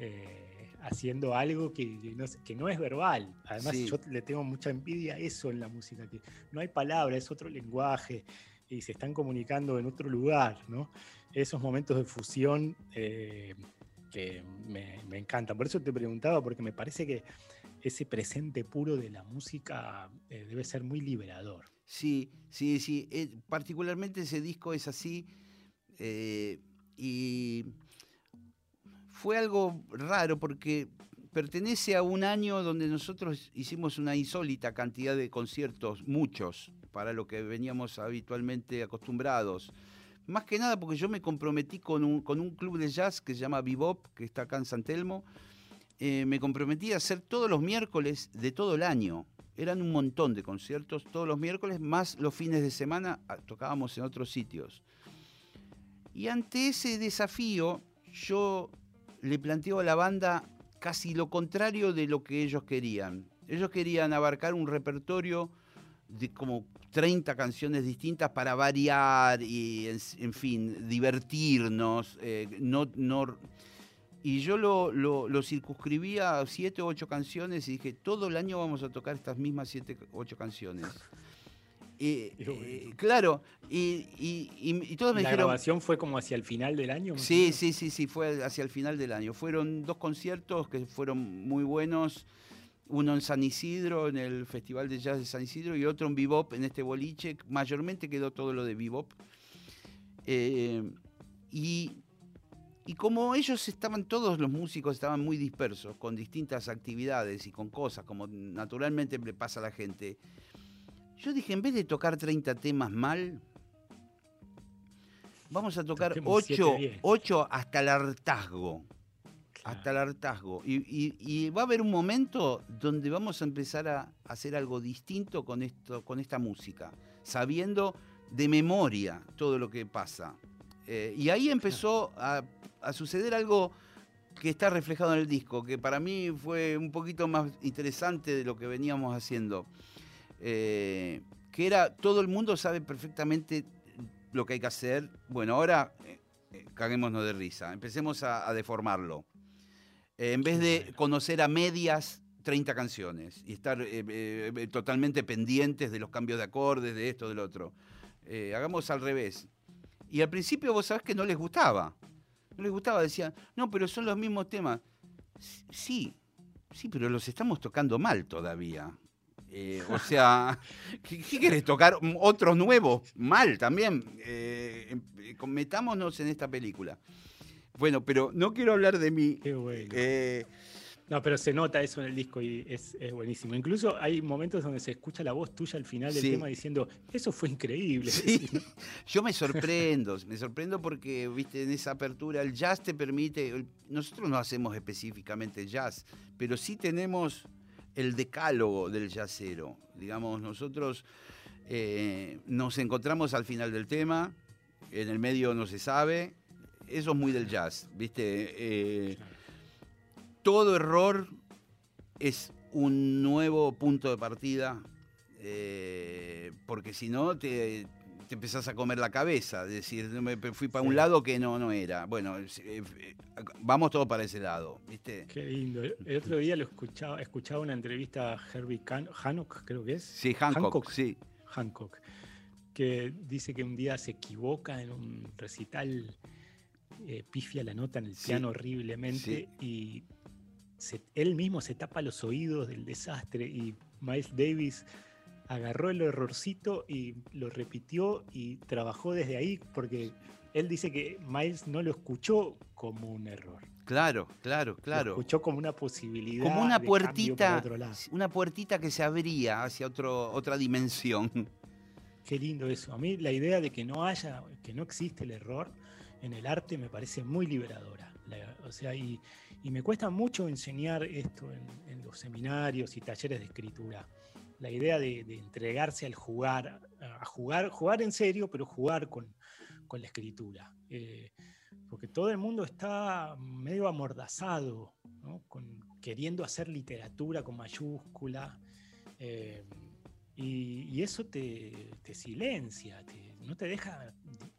eh, haciendo algo que no, que no es verbal. Además, Sí. yo le tengo mucha envidia a eso en la música, que no hay palabra, es otro lenguaje y se están comunicando en otro lugar, ¿no? Esos momentos de fusión eh, que me, me encantan. Por eso te preguntaba, porque me parece que ese presente puro de la música eh, debe ser muy liberador. Sí, sí, sí. eh, particularmente ese disco es así. eh, y fue algo raro porque pertenece a un año donde nosotros hicimos una insólita cantidad de conciertos, muchos, para lo que veníamos habitualmente acostumbrados. Más que nada porque yo me comprometí con un, con un club de jazz que se llama Bebop, que está acá en San Telmo. Eh, me comprometí a hacer todos los miércoles de todo el año. Eran un montón de conciertos todos los miércoles, más los fines de semana ah, tocábamos en otros sitios. Y ante ese desafío, yo le planteo a la banda casi lo contrario de lo que ellos querían. Ellos querían abarcar un repertorio de como 30 canciones distintas para variar y, en, fin, divertirnos. eh, no, y yo lo, lo, lo circunscribía a 7 o 8 canciones y dije, todo el año vamos a tocar estas mismas 7 o 8 canciones. Eh, eh, claro, y, y- y- y todos me la dijeron... grabación fue como hacia el final del año. Sí, sí, sí, sí, fue hacia el final del año. Fueron dos conciertos que fueron muy buenos. Uno en San Isidro, en el Festival de Jazz de San Isidro, y otro en Bebop, en este boliche. Mayormente quedó todo lo de Bebop. Eh, y, y como ellos estaban, todos los músicos estaban muy dispersos, con distintas actividades y con cosas, como naturalmente le pasa a la gente, yo dije, en vez de tocar 30 temas mal, vamos a tocar Toquemos 8, siete bien. 8 hasta el hartazgo. Claro. Hasta el hartazgo. Y, y- y va a haber un momento donde vamos a empezar a hacer algo distinto con, esto, con esta música, sabiendo de memoria todo lo que pasa. Eh, y ahí empezó a, a suceder algo que está reflejado en el disco, que para mí fue un poquito más interesante de lo que veníamos haciendo. Eh, que era, todo el mundo sabe perfectamente lo que hay que hacer. Bueno, ahora eh, eh, caguémonos de risa, empecemos a, a deformarlo. Eh, en vez de conocer a medias 30 canciones y estar totalmente pendientes de los cambios de acordes, de esto, del otro. Hagamos al revés. Y al principio vos sabés que no les gustaba. No les gustaba, decían, no, pero son los mismos temas. Sí, sí, pero los estamos tocando mal todavía. Eh, o sea, ¿qué, qué querés tocar? Otros nuevos, mal también. Eh, em- eh, metámonos en esta película. Bueno, pero no quiero hablar de mí. Qué bueno. Eh, No, pero se nota eso en el disco y es, es buenísimo. Incluso hay momentos donde se escucha la voz tuya al final del Sí. tema diciendo, eso fue increíble. Sí, yo me sorprendo, me sorprendo porque, viste, en esa apertura el jazz te permite, el- nosotros no hacemos específicamente jazz, pero sí tenemos el decálogo del jazzero. Digamos, nosotros eh, nos encontramos al final del tema, en el medio no se sabe, eso es muy del jazz, viste. Eh, todo error es un nuevo punto de partida, eh, porque si no te, te empezás a comer la cabeza, es decir, me fui para un lado que no, no era. Bueno, eh, vamos todos para ese lado, ¿viste? Qué lindo. El otro día lo escuchaba, escuchaba una entrevista a Herbie Can- Hancock, creo que es. Sí, Hancock, Hancock. sí. Hancock, que dice que un día se equivoca en un recital, eh, pifia la nota en el Sí, piano horriblemente y se- él mismo se tapa los oídos del desastre y Miles Davis agarró el errorcito y lo repitió y trabajó desde ahí porque él dice que Miles no lo escuchó como un error. Claro, claro, Lo claro. escuchó como una posibilidad. Como una de puertita, otro lado. una puertita que se abría hacia otro, otra dimensión. Qué lindo eso. A mí la idea de que no haya, que no existe el error en el arte me parece muy liberadora. La- o sea, y, y me cuesta mucho enseñar esto en, en los seminarios y talleres de escritura. La idea de, de entregarse al jugar, a jugar, jugar en serio, pero jugar con, con la escritura. Eh, porque todo el mundo está medio amordazado, ¿no? Con- queriendo hacer literatura con mayúscula. eh, y, y eso te, te silencia, te- no, te deja,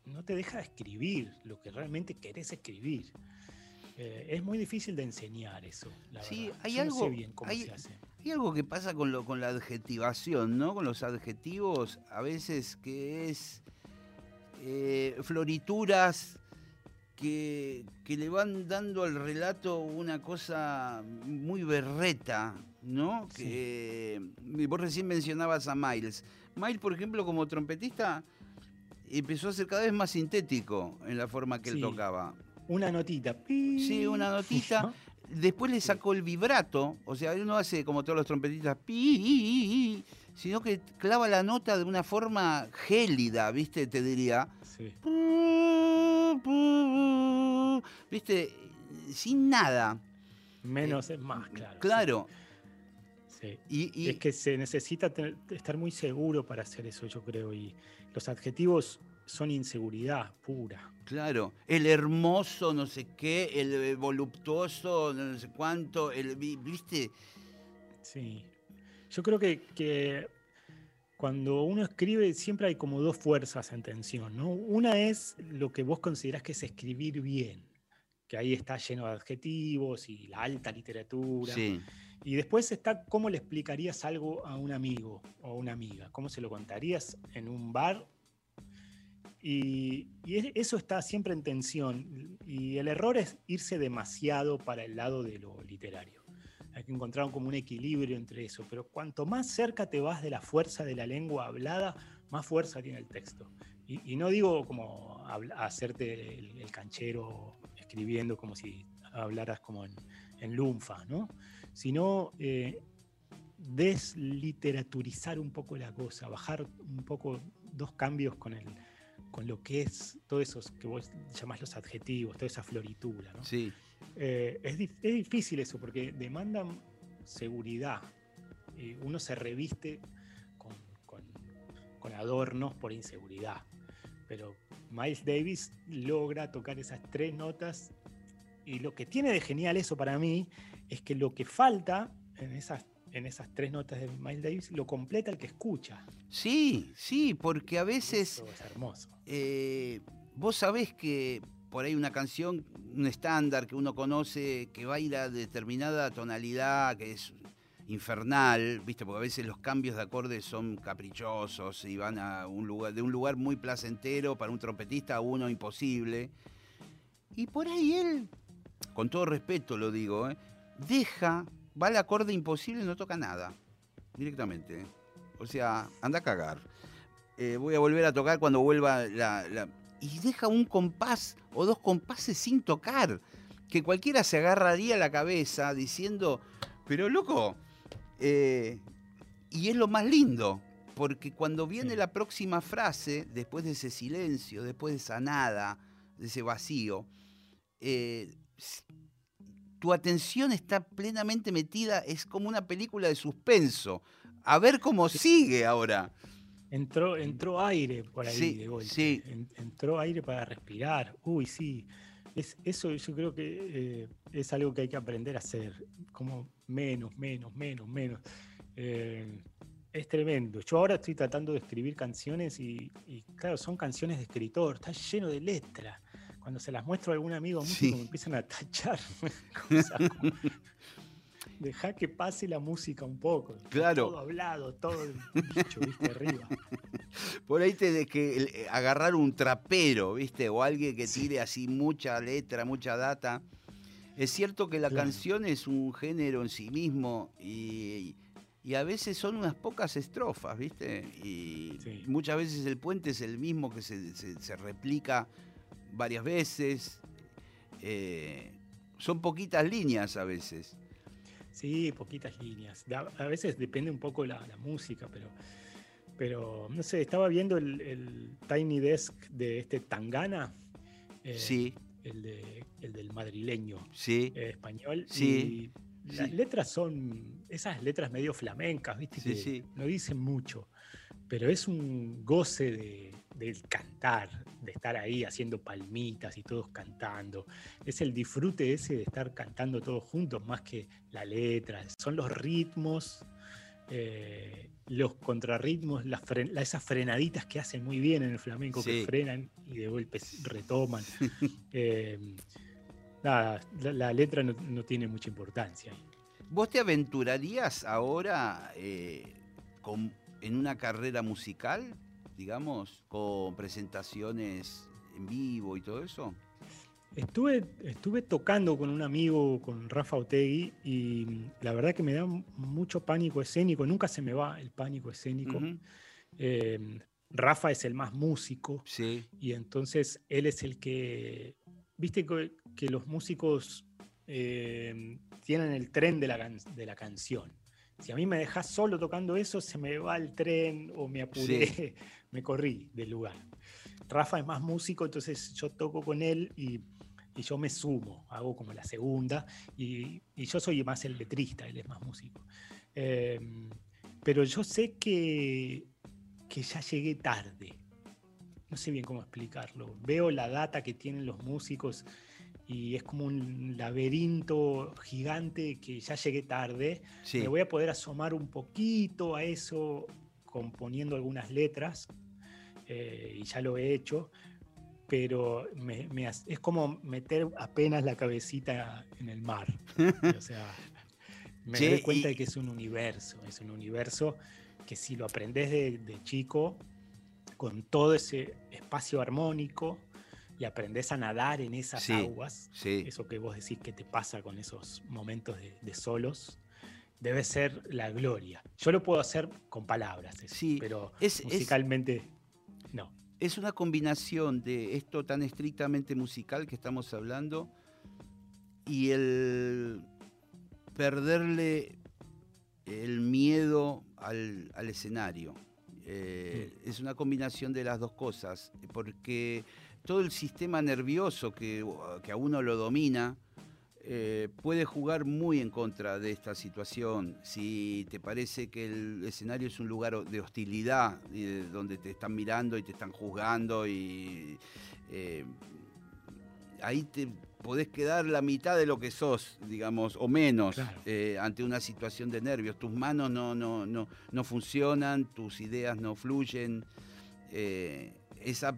no te deja escribir lo que realmente querés escribir. Eh, es muy difícil de enseñar eso, la Sí, verdad. hay Yo no sé algo- bien cómo hay- se hace. Hay algo que pasa con, lo, con la adjetivación, ¿no? Con los adjetivos, a veces que es eh, florituras que, que le van dando al relato una cosa muy berreta, ¿no? Sí. Que y vos recién mencionabas a Miles. Miles, por ejemplo, como trompetista, empezó a ser cada vez más sintético en la forma que él tocaba. Una notita. Sí, una notita. ¿no? Después le sacó el vibrato, o sea, él no hace como todos los trompetistas, pi, sino que clava la nota de una forma gélida, ¿viste? Te diría. Sí. ¿Viste? Sin nada. Menos es más, claro. Claro. Sí. Y, y- Es que se necesita tener- estar muy seguro para hacer eso, yo creo. Y los adjetivos son inseguridad pura. Claro, el hermoso, no sé qué, el eh, voluptuoso, no sé cuánto, el, vi- ¿viste? Sí. Yo creo que, que cuando uno escribe siempre hay como dos fuerzas en tensión, ¿no? Una es lo que vos considerás que es escribir bien, que ahí está lleno de adjetivos y la alta literatura. Sí. Y después está cómo le explicarías algo a un amigo o a una amiga, cómo se lo contarías en un bar. Y, y es- eso está siempre en tensión. Y el error es irse demasiado para el lado de lo literario. Hay que encontrar como un equilibrio entre eso. Pero cuanto más cerca te vas de la fuerza de la lengua hablada, más fuerza tiene el texto. Y, y no digo como hacerte el, el canchero escribiendo como si hablaras como en, en lunfa, ¿no? Sino eh, desliteraturizar un poco la cosa, bajar un poco dos cambios con, el, con lo que es todos esos que vos llamás los adjetivos, toda esa floritura, ¿no? Sí. Eh, es, es difícil eso porque demandan seguridad. Eh, uno se reviste con, con- con adornos por inseguridad. Pero Miles Davis logra tocar esas tres notas y lo que tiene de genial eso para mí es que lo que falta en esas, en esas tres notas de Miles Davis lo completa el que escucha. Sí, sí, porque a veces... Eso es hermoso. eh, vos sabés que por ahí una canción, un estándar que uno conoce, que baila a determinada tonalidad, que es infernal, ¿viste? Porque a veces los cambios de acordes son caprichosos y van a un lugar, de un lugar muy placentero para un trompetista a uno imposible. Y por ahí él, con todo respeto lo digo, ¿eh? deja, va al acorde imposible y no toca nada, directamente. ¿eh? O sea, anda a cagar. Eh, voy a volver a tocar cuando vuelva la, la- Y deja un compás o dos compases sin tocar, que cualquiera se agarraría la cabeza diciendo, pero loco, eh, y es lo más lindo, porque cuando viene la próxima frase, después de ese silencio, después de esa nada, de ese vacío, eh, tu atención está plenamente metida, es como una película de suspenso. A ver cómo sigue ahora. Entró, entró aire por ahí Sí, de golpe. sí. En- entró aire para respirar. Uy, sí. Es, eso yo creo que eh, es algo que hay que aprender a hacer. Como menos, menos, menos, menos. Eh, es tremendo. Yo ahora estoy tratando de escribir canciones y, y, claro, son canciones de escritor. Está lleno de letra. Cuando se las muestro a algún amigo músico Sí. me empiezan a tachar. cosas como, Deja que pase la música un poco. Claro. Todo hablado, todo el bicho, viste, arriba. Por ahí tenés que eh, agarrar un trapero, ¿viste? O alguien que tire así mucha letra, mucha data. Es cierto que la Claro. canción es un género en sí mismo y, y a veces son unas pocas estrofas, ¿viste? Y Sí. muchas veces el puente es el mismo que se, se- se replica varias veces. Eh, son poquitas líneas a veces. Sí, poquitas líneas. A veces depende un poco la, la música, pero, pero no sé, estaba viendo el, el Tiny Desk de este Tangana, eh, Sí, el, de- el del madrileño sí, eh, español. Sí, y las sí. letras son esas letras medio flamencas, ¿viste? Sí, que sí. no dicen mucho, pero es un goce de, del cantar, de estar ahí haciendo palmitas y todos cantando. Es el disfrute ese de estar cantando todos juntos, más que la letra. Son los ritmos, eh, los contrarritmos, las esas frenaditas que hacen muy bien en el flamenco, Sí. que frenan y de golpe retoman. Eh, nada, la, la letra no, no tiene mucha importancia. ¿Vos te aventurarías ahora eh, con- en una carrera musical, digamos, con presentaciones en vivo y todo eso? Estuve, estuve tocando con un amigo, con Rafa Otegui, y la verdad que me da mucho pánico escénico. Nunca se me va el pánico escénico. Eh, Rafa es el más músico, Sí, y entonces él es el que. Viste que, que los músicos eh, tienen el tren de la, de la canción. Si a mí me dejas solo tocando eso, se me va el tren o me apuré, me corrí del lugar. Rafa es más músico, entonces yo toco con él y, y yo me sumo, hago como la segunda, y, y yo soy más el letrista, él es más músico. Eh, pero yo sé que, que ya llegué tarde. No sé bien cómo explicarlo. Veo la data que tienen los músicos y es como un laberinto gigante que ya llegué tarde. sí. Me voy a poder asomar un poquito a eso componiendo algunas letras, eh, y ya lo he hecho, pero me- me es como meter apenas la cabecita en el mar. o sea, me Che, doy cuenta y- de que es un universo, es un universo que si lo aprendes de, de chico, con todo ese espacio armónico, y aprendes a nadar en esas Sí, aguas, sí. eso que vos decís que te pasa con esos momentos de, de solos, debe ser la gloria. Yo lo puedo hacer con palabras, eso, Sí, pero es- es- musicalmente no. Es una combinación de esto tan estrictamente musical que estamos hablando y el perderle el miedo al, al escenario. Eh, Es una combinación de las dos cosas, porque todo el sistema nervioso que, que a uno lo domina eh, puede jugar muy en contra de esta situación. Si te parece que el escenario es un lugar de hostilidad, donde te están mirando y te están juzgando y eh, ahí te podés quedar la mitad de lo que sos, digamos, o menos, Claro. eh, ante una situación de nervios. Tus manos no, no, no, no funcionan, tus ideas no fluyen. esa,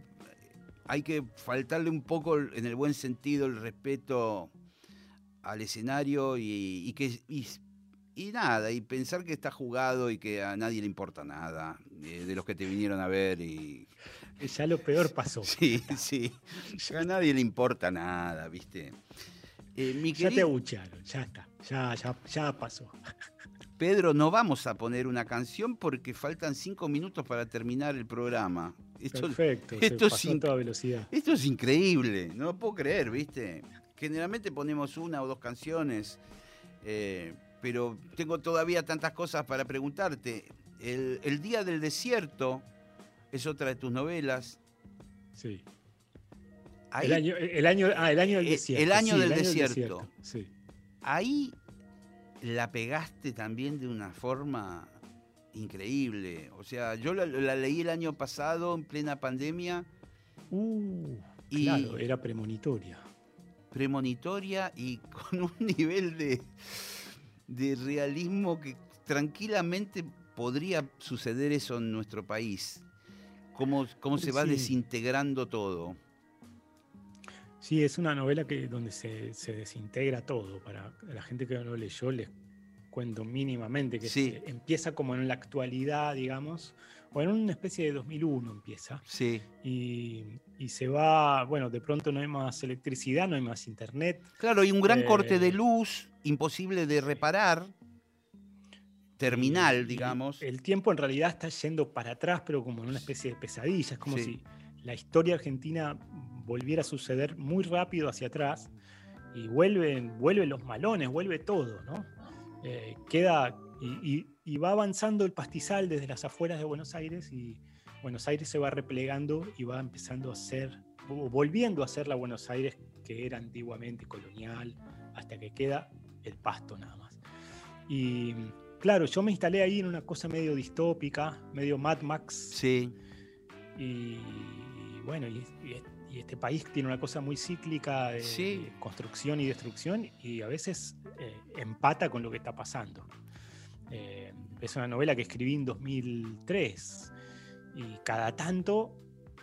hay que faltarle un poco, en el buen sentido, el respeto al escenario y, y que y, y nada, y pensar que está jugado y que a nadie le importa nada eh, de los que te vinieron a ver y Ya lo peor pasó. sí, sí, a nadie le importa nada, ¿viste? Eh, mi Ya te querido abuchearon, ya está, ya, ya, ya pasó. Pedro, no vamos a poner una canción porque faltan cinco minutos para terminar el programa. Esto, Perfecto, se esto es a toda velocidad. Esto es increíble, no lo puedo creer, ¿viste? Generalmente ponemos una o dos canciones, eh, pero tengo todavía tantas cosas para preguntarte. El, El Día del Desierto es otra de tus novelas. Sí. Ahí, El año, el año, ah, el año del Eh, desierto. el año sí, del desierto. Sí. ahí la pegaste también de una forma increíble. O sea, yo la, la leí el año pasado en plena pandemia Uh, y claro, era premonitoria. premonitoria y con un nivel de, de realismo que tranquilamente podría suceder eso en nuestro país. Cómo, cómo se va Sí. desintegrando todo. Sí, es una novela que, donde se, se desintegra todo. Para la gente que no lo leyó, les cuento mínimamente que Sí. se- empieza como en la actualidad, digamos, o en una especie de 2001 empieza. Sí. Y, y se va, bueno, de pronto no hay más electricidad, no hay más internet. Claro, y un gran corte de Eh, luz, imposible de reparar, terminal, digamos. El tiempo en realidad está yendo para atrás, pero como en una especie de pesadilla. Es como Sí. si la historia argentina volviera a suceder muy rápido hacia atrás y vuelven, vuelven los malones, vuelve todo, ¿no? Eh, queda y, y- y va avanzando el pastizal desde las afueras de Buenos Aires y Buenos Aires se va replegando y va empezando a ser, volviendo a ser la Buenos Aires que era antiguamente colonial, hasta que queda el pasto nada más. Y, claro, yo me instalé ahí en una cosa medio distópica, medio Mad Max. Sí, Y bueno, y, y- y este país tiene una cosa muy cíclica de, Sí. de construcción y destrucción y a veces eh, empata con lo que está pasando. Eh, es una novela que escribí en 2003 y cada tanto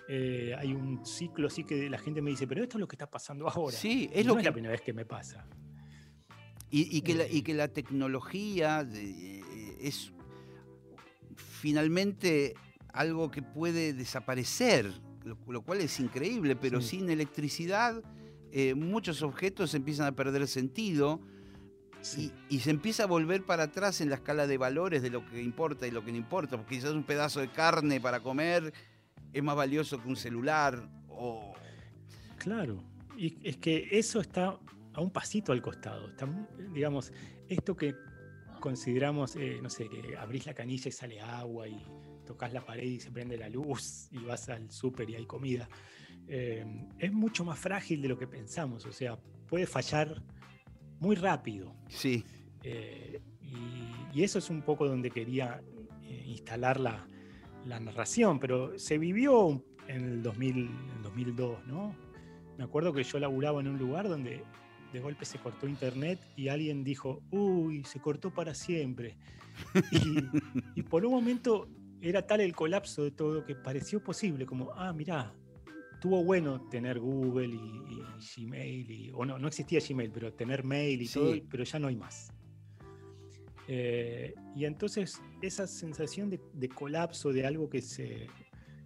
eh, hay un ciclo así que la gente me dice, pero esto es lo que está pasando ahora. Sí, Y es no es la primera vez que me pasa. Y, y que, la, y que la tecnología es finalmente algo que puede desaparecer, lo, lo cual es increíble, pero Sí. sin electricidad eh, muchos objetos empiezan a perder sentido Sí. y, y se empieza a volver para atrás en la escala de valores de lo que importa y lo que no importa, porque quizás un pedazo de carne para comer es más valioso que un celular o... Claro, y es que eso está a un pasito al costado. Está, digamos, esto que consideramos, eh, no sé, que abrís la canilla y sale agua y tocas la pared y se prende la luz y vas al súper y hay comida, eh, es mucho más frágil de lo que pensamos. O sea, puede fallar muy rápido. Sí, Eh, y, y eso es un poco donde quería eh, instalar la, la narración, pero se vivió en el, 2000, en el 2002, ¿no? Me acuerdo que yo laburaba en un lugar donde de golpe se cortó internet y alguien dijo, uy, se cortó para siempre. Y, y por un momento era tal el colapso de todo que pareció posible, como, ah, mirá, tuvo bueno tener Google y, y Gmail, y, o no, no existía Gmail, pero tener mail y Sí. todo, pero ya no hay más. Eh, y entonces esa sensación de, de colapso, de algo que se,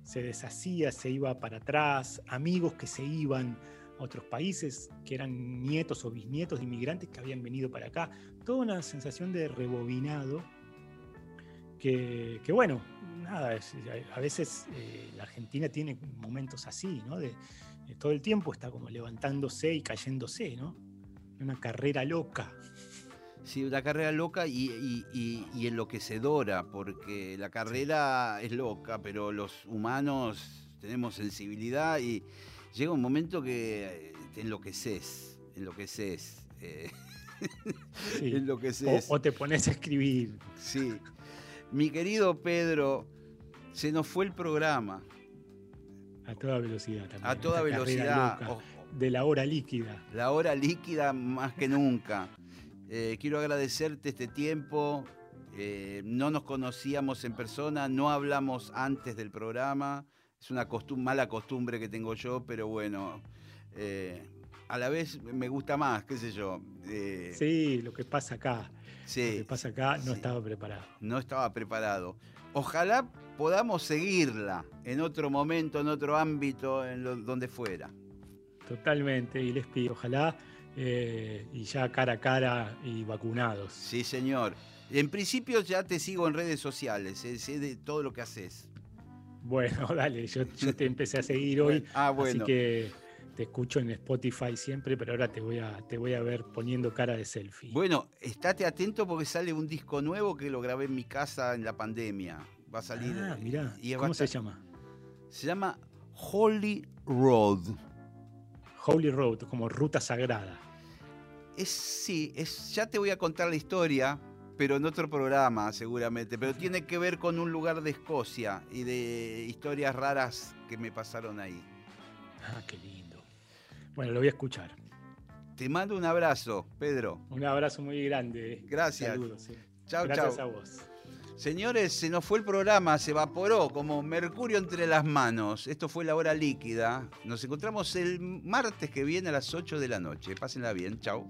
se deshacía, se iba para atrás, amigos que se iban a otros países, que eran nietos o bisnietos de inmigrantes que habían venido para acá, toda una sensación de rebobinado que, que bueno, nada, es- a- veces eh, la Argentina tiene momentos así, ¿no? De, de todo el tiempo está como levantándose y cayéndose, ¿no? Una carrera loca. Sí, una carrera loca y, y- y- y enloquecedora, porque la carrera es loca, pero los humanos tenemos sensibilidad y llega un momento que te enloqueces, enloqueces, eh, Sí. enloqueces. O, o te pones a escribir. Sí. Mi querido Pedro, se nos fue el programa A toda velocidad también. a toda velocidad. loca De la hora líquida. La hora líquida más que nunca. Eh, quiero agradecerte este tiempo. Eh, no nos conocíamos en persona, no hablamos antes del programa. Es una costum- mala costumbre que tengo yo, pero bueno, eh, a la vez me gusta más, qué sé yo. Sí, lo que pasa acá. Sí, Lo que pasa acá no sí. estaba preparado. no estaba preparado. Ojalá podamos seguirla en otro momento, en otro ámbito, en lo- donde fuera. Totalmente. Y les pido, ojalá, eh, y ya cara a cara y vacunados. Sí, señor. En principio ya te sigo en redes sociales, eh, sé de todo lo que haces. Bueno, dale, yo, yo te empecé a seguir hoy. Ah, bueno. Así que te escucho en Spotify siempre, pero ahora te voy a, te voy a ver poniendo cara de selfie. Bueno, estate atento porque sale un disco nuevo que lo grabé en mi casa en la pandemia. Va a salir. ah, eh, mirá, y ¿cómo se llama? Se llama Holy Road. Holy Road, como ruta sagrada. Es, sí, es, ya te voy a contar la historia, pero en otro programa seguramente. Pero tiene que ver con un lugar de Escocia y de historias raras que me pasaron ahí. Ah, qué lindo. Bueno, lo voy a escuchar. Te mando un abrazo, Pedro. Un abrazo muy grande. Gracias. Saludos. eh. Chau, Gracias chau. a vos. Señores, se nos fue el programa, se evaporó como mercurio entre las manos. Esto fue la hora líquida. Nos encontramos el martes que viene a las 8 de la noche. Pásenla bien, chao.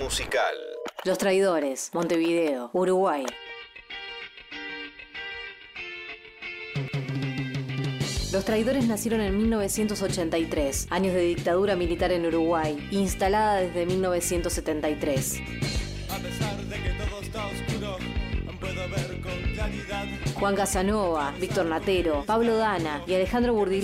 Musical. Los Traidores, Montevideo, Uruguay. Los traidores nacieron en 1983, años de dictadura militar en Uruguay, instalada desde 1973. A pesar de que todo está oscuro, puedo ver con claridad. Juan Casanova, Víctor Natero, Pablo Dana y Alejandro Burdil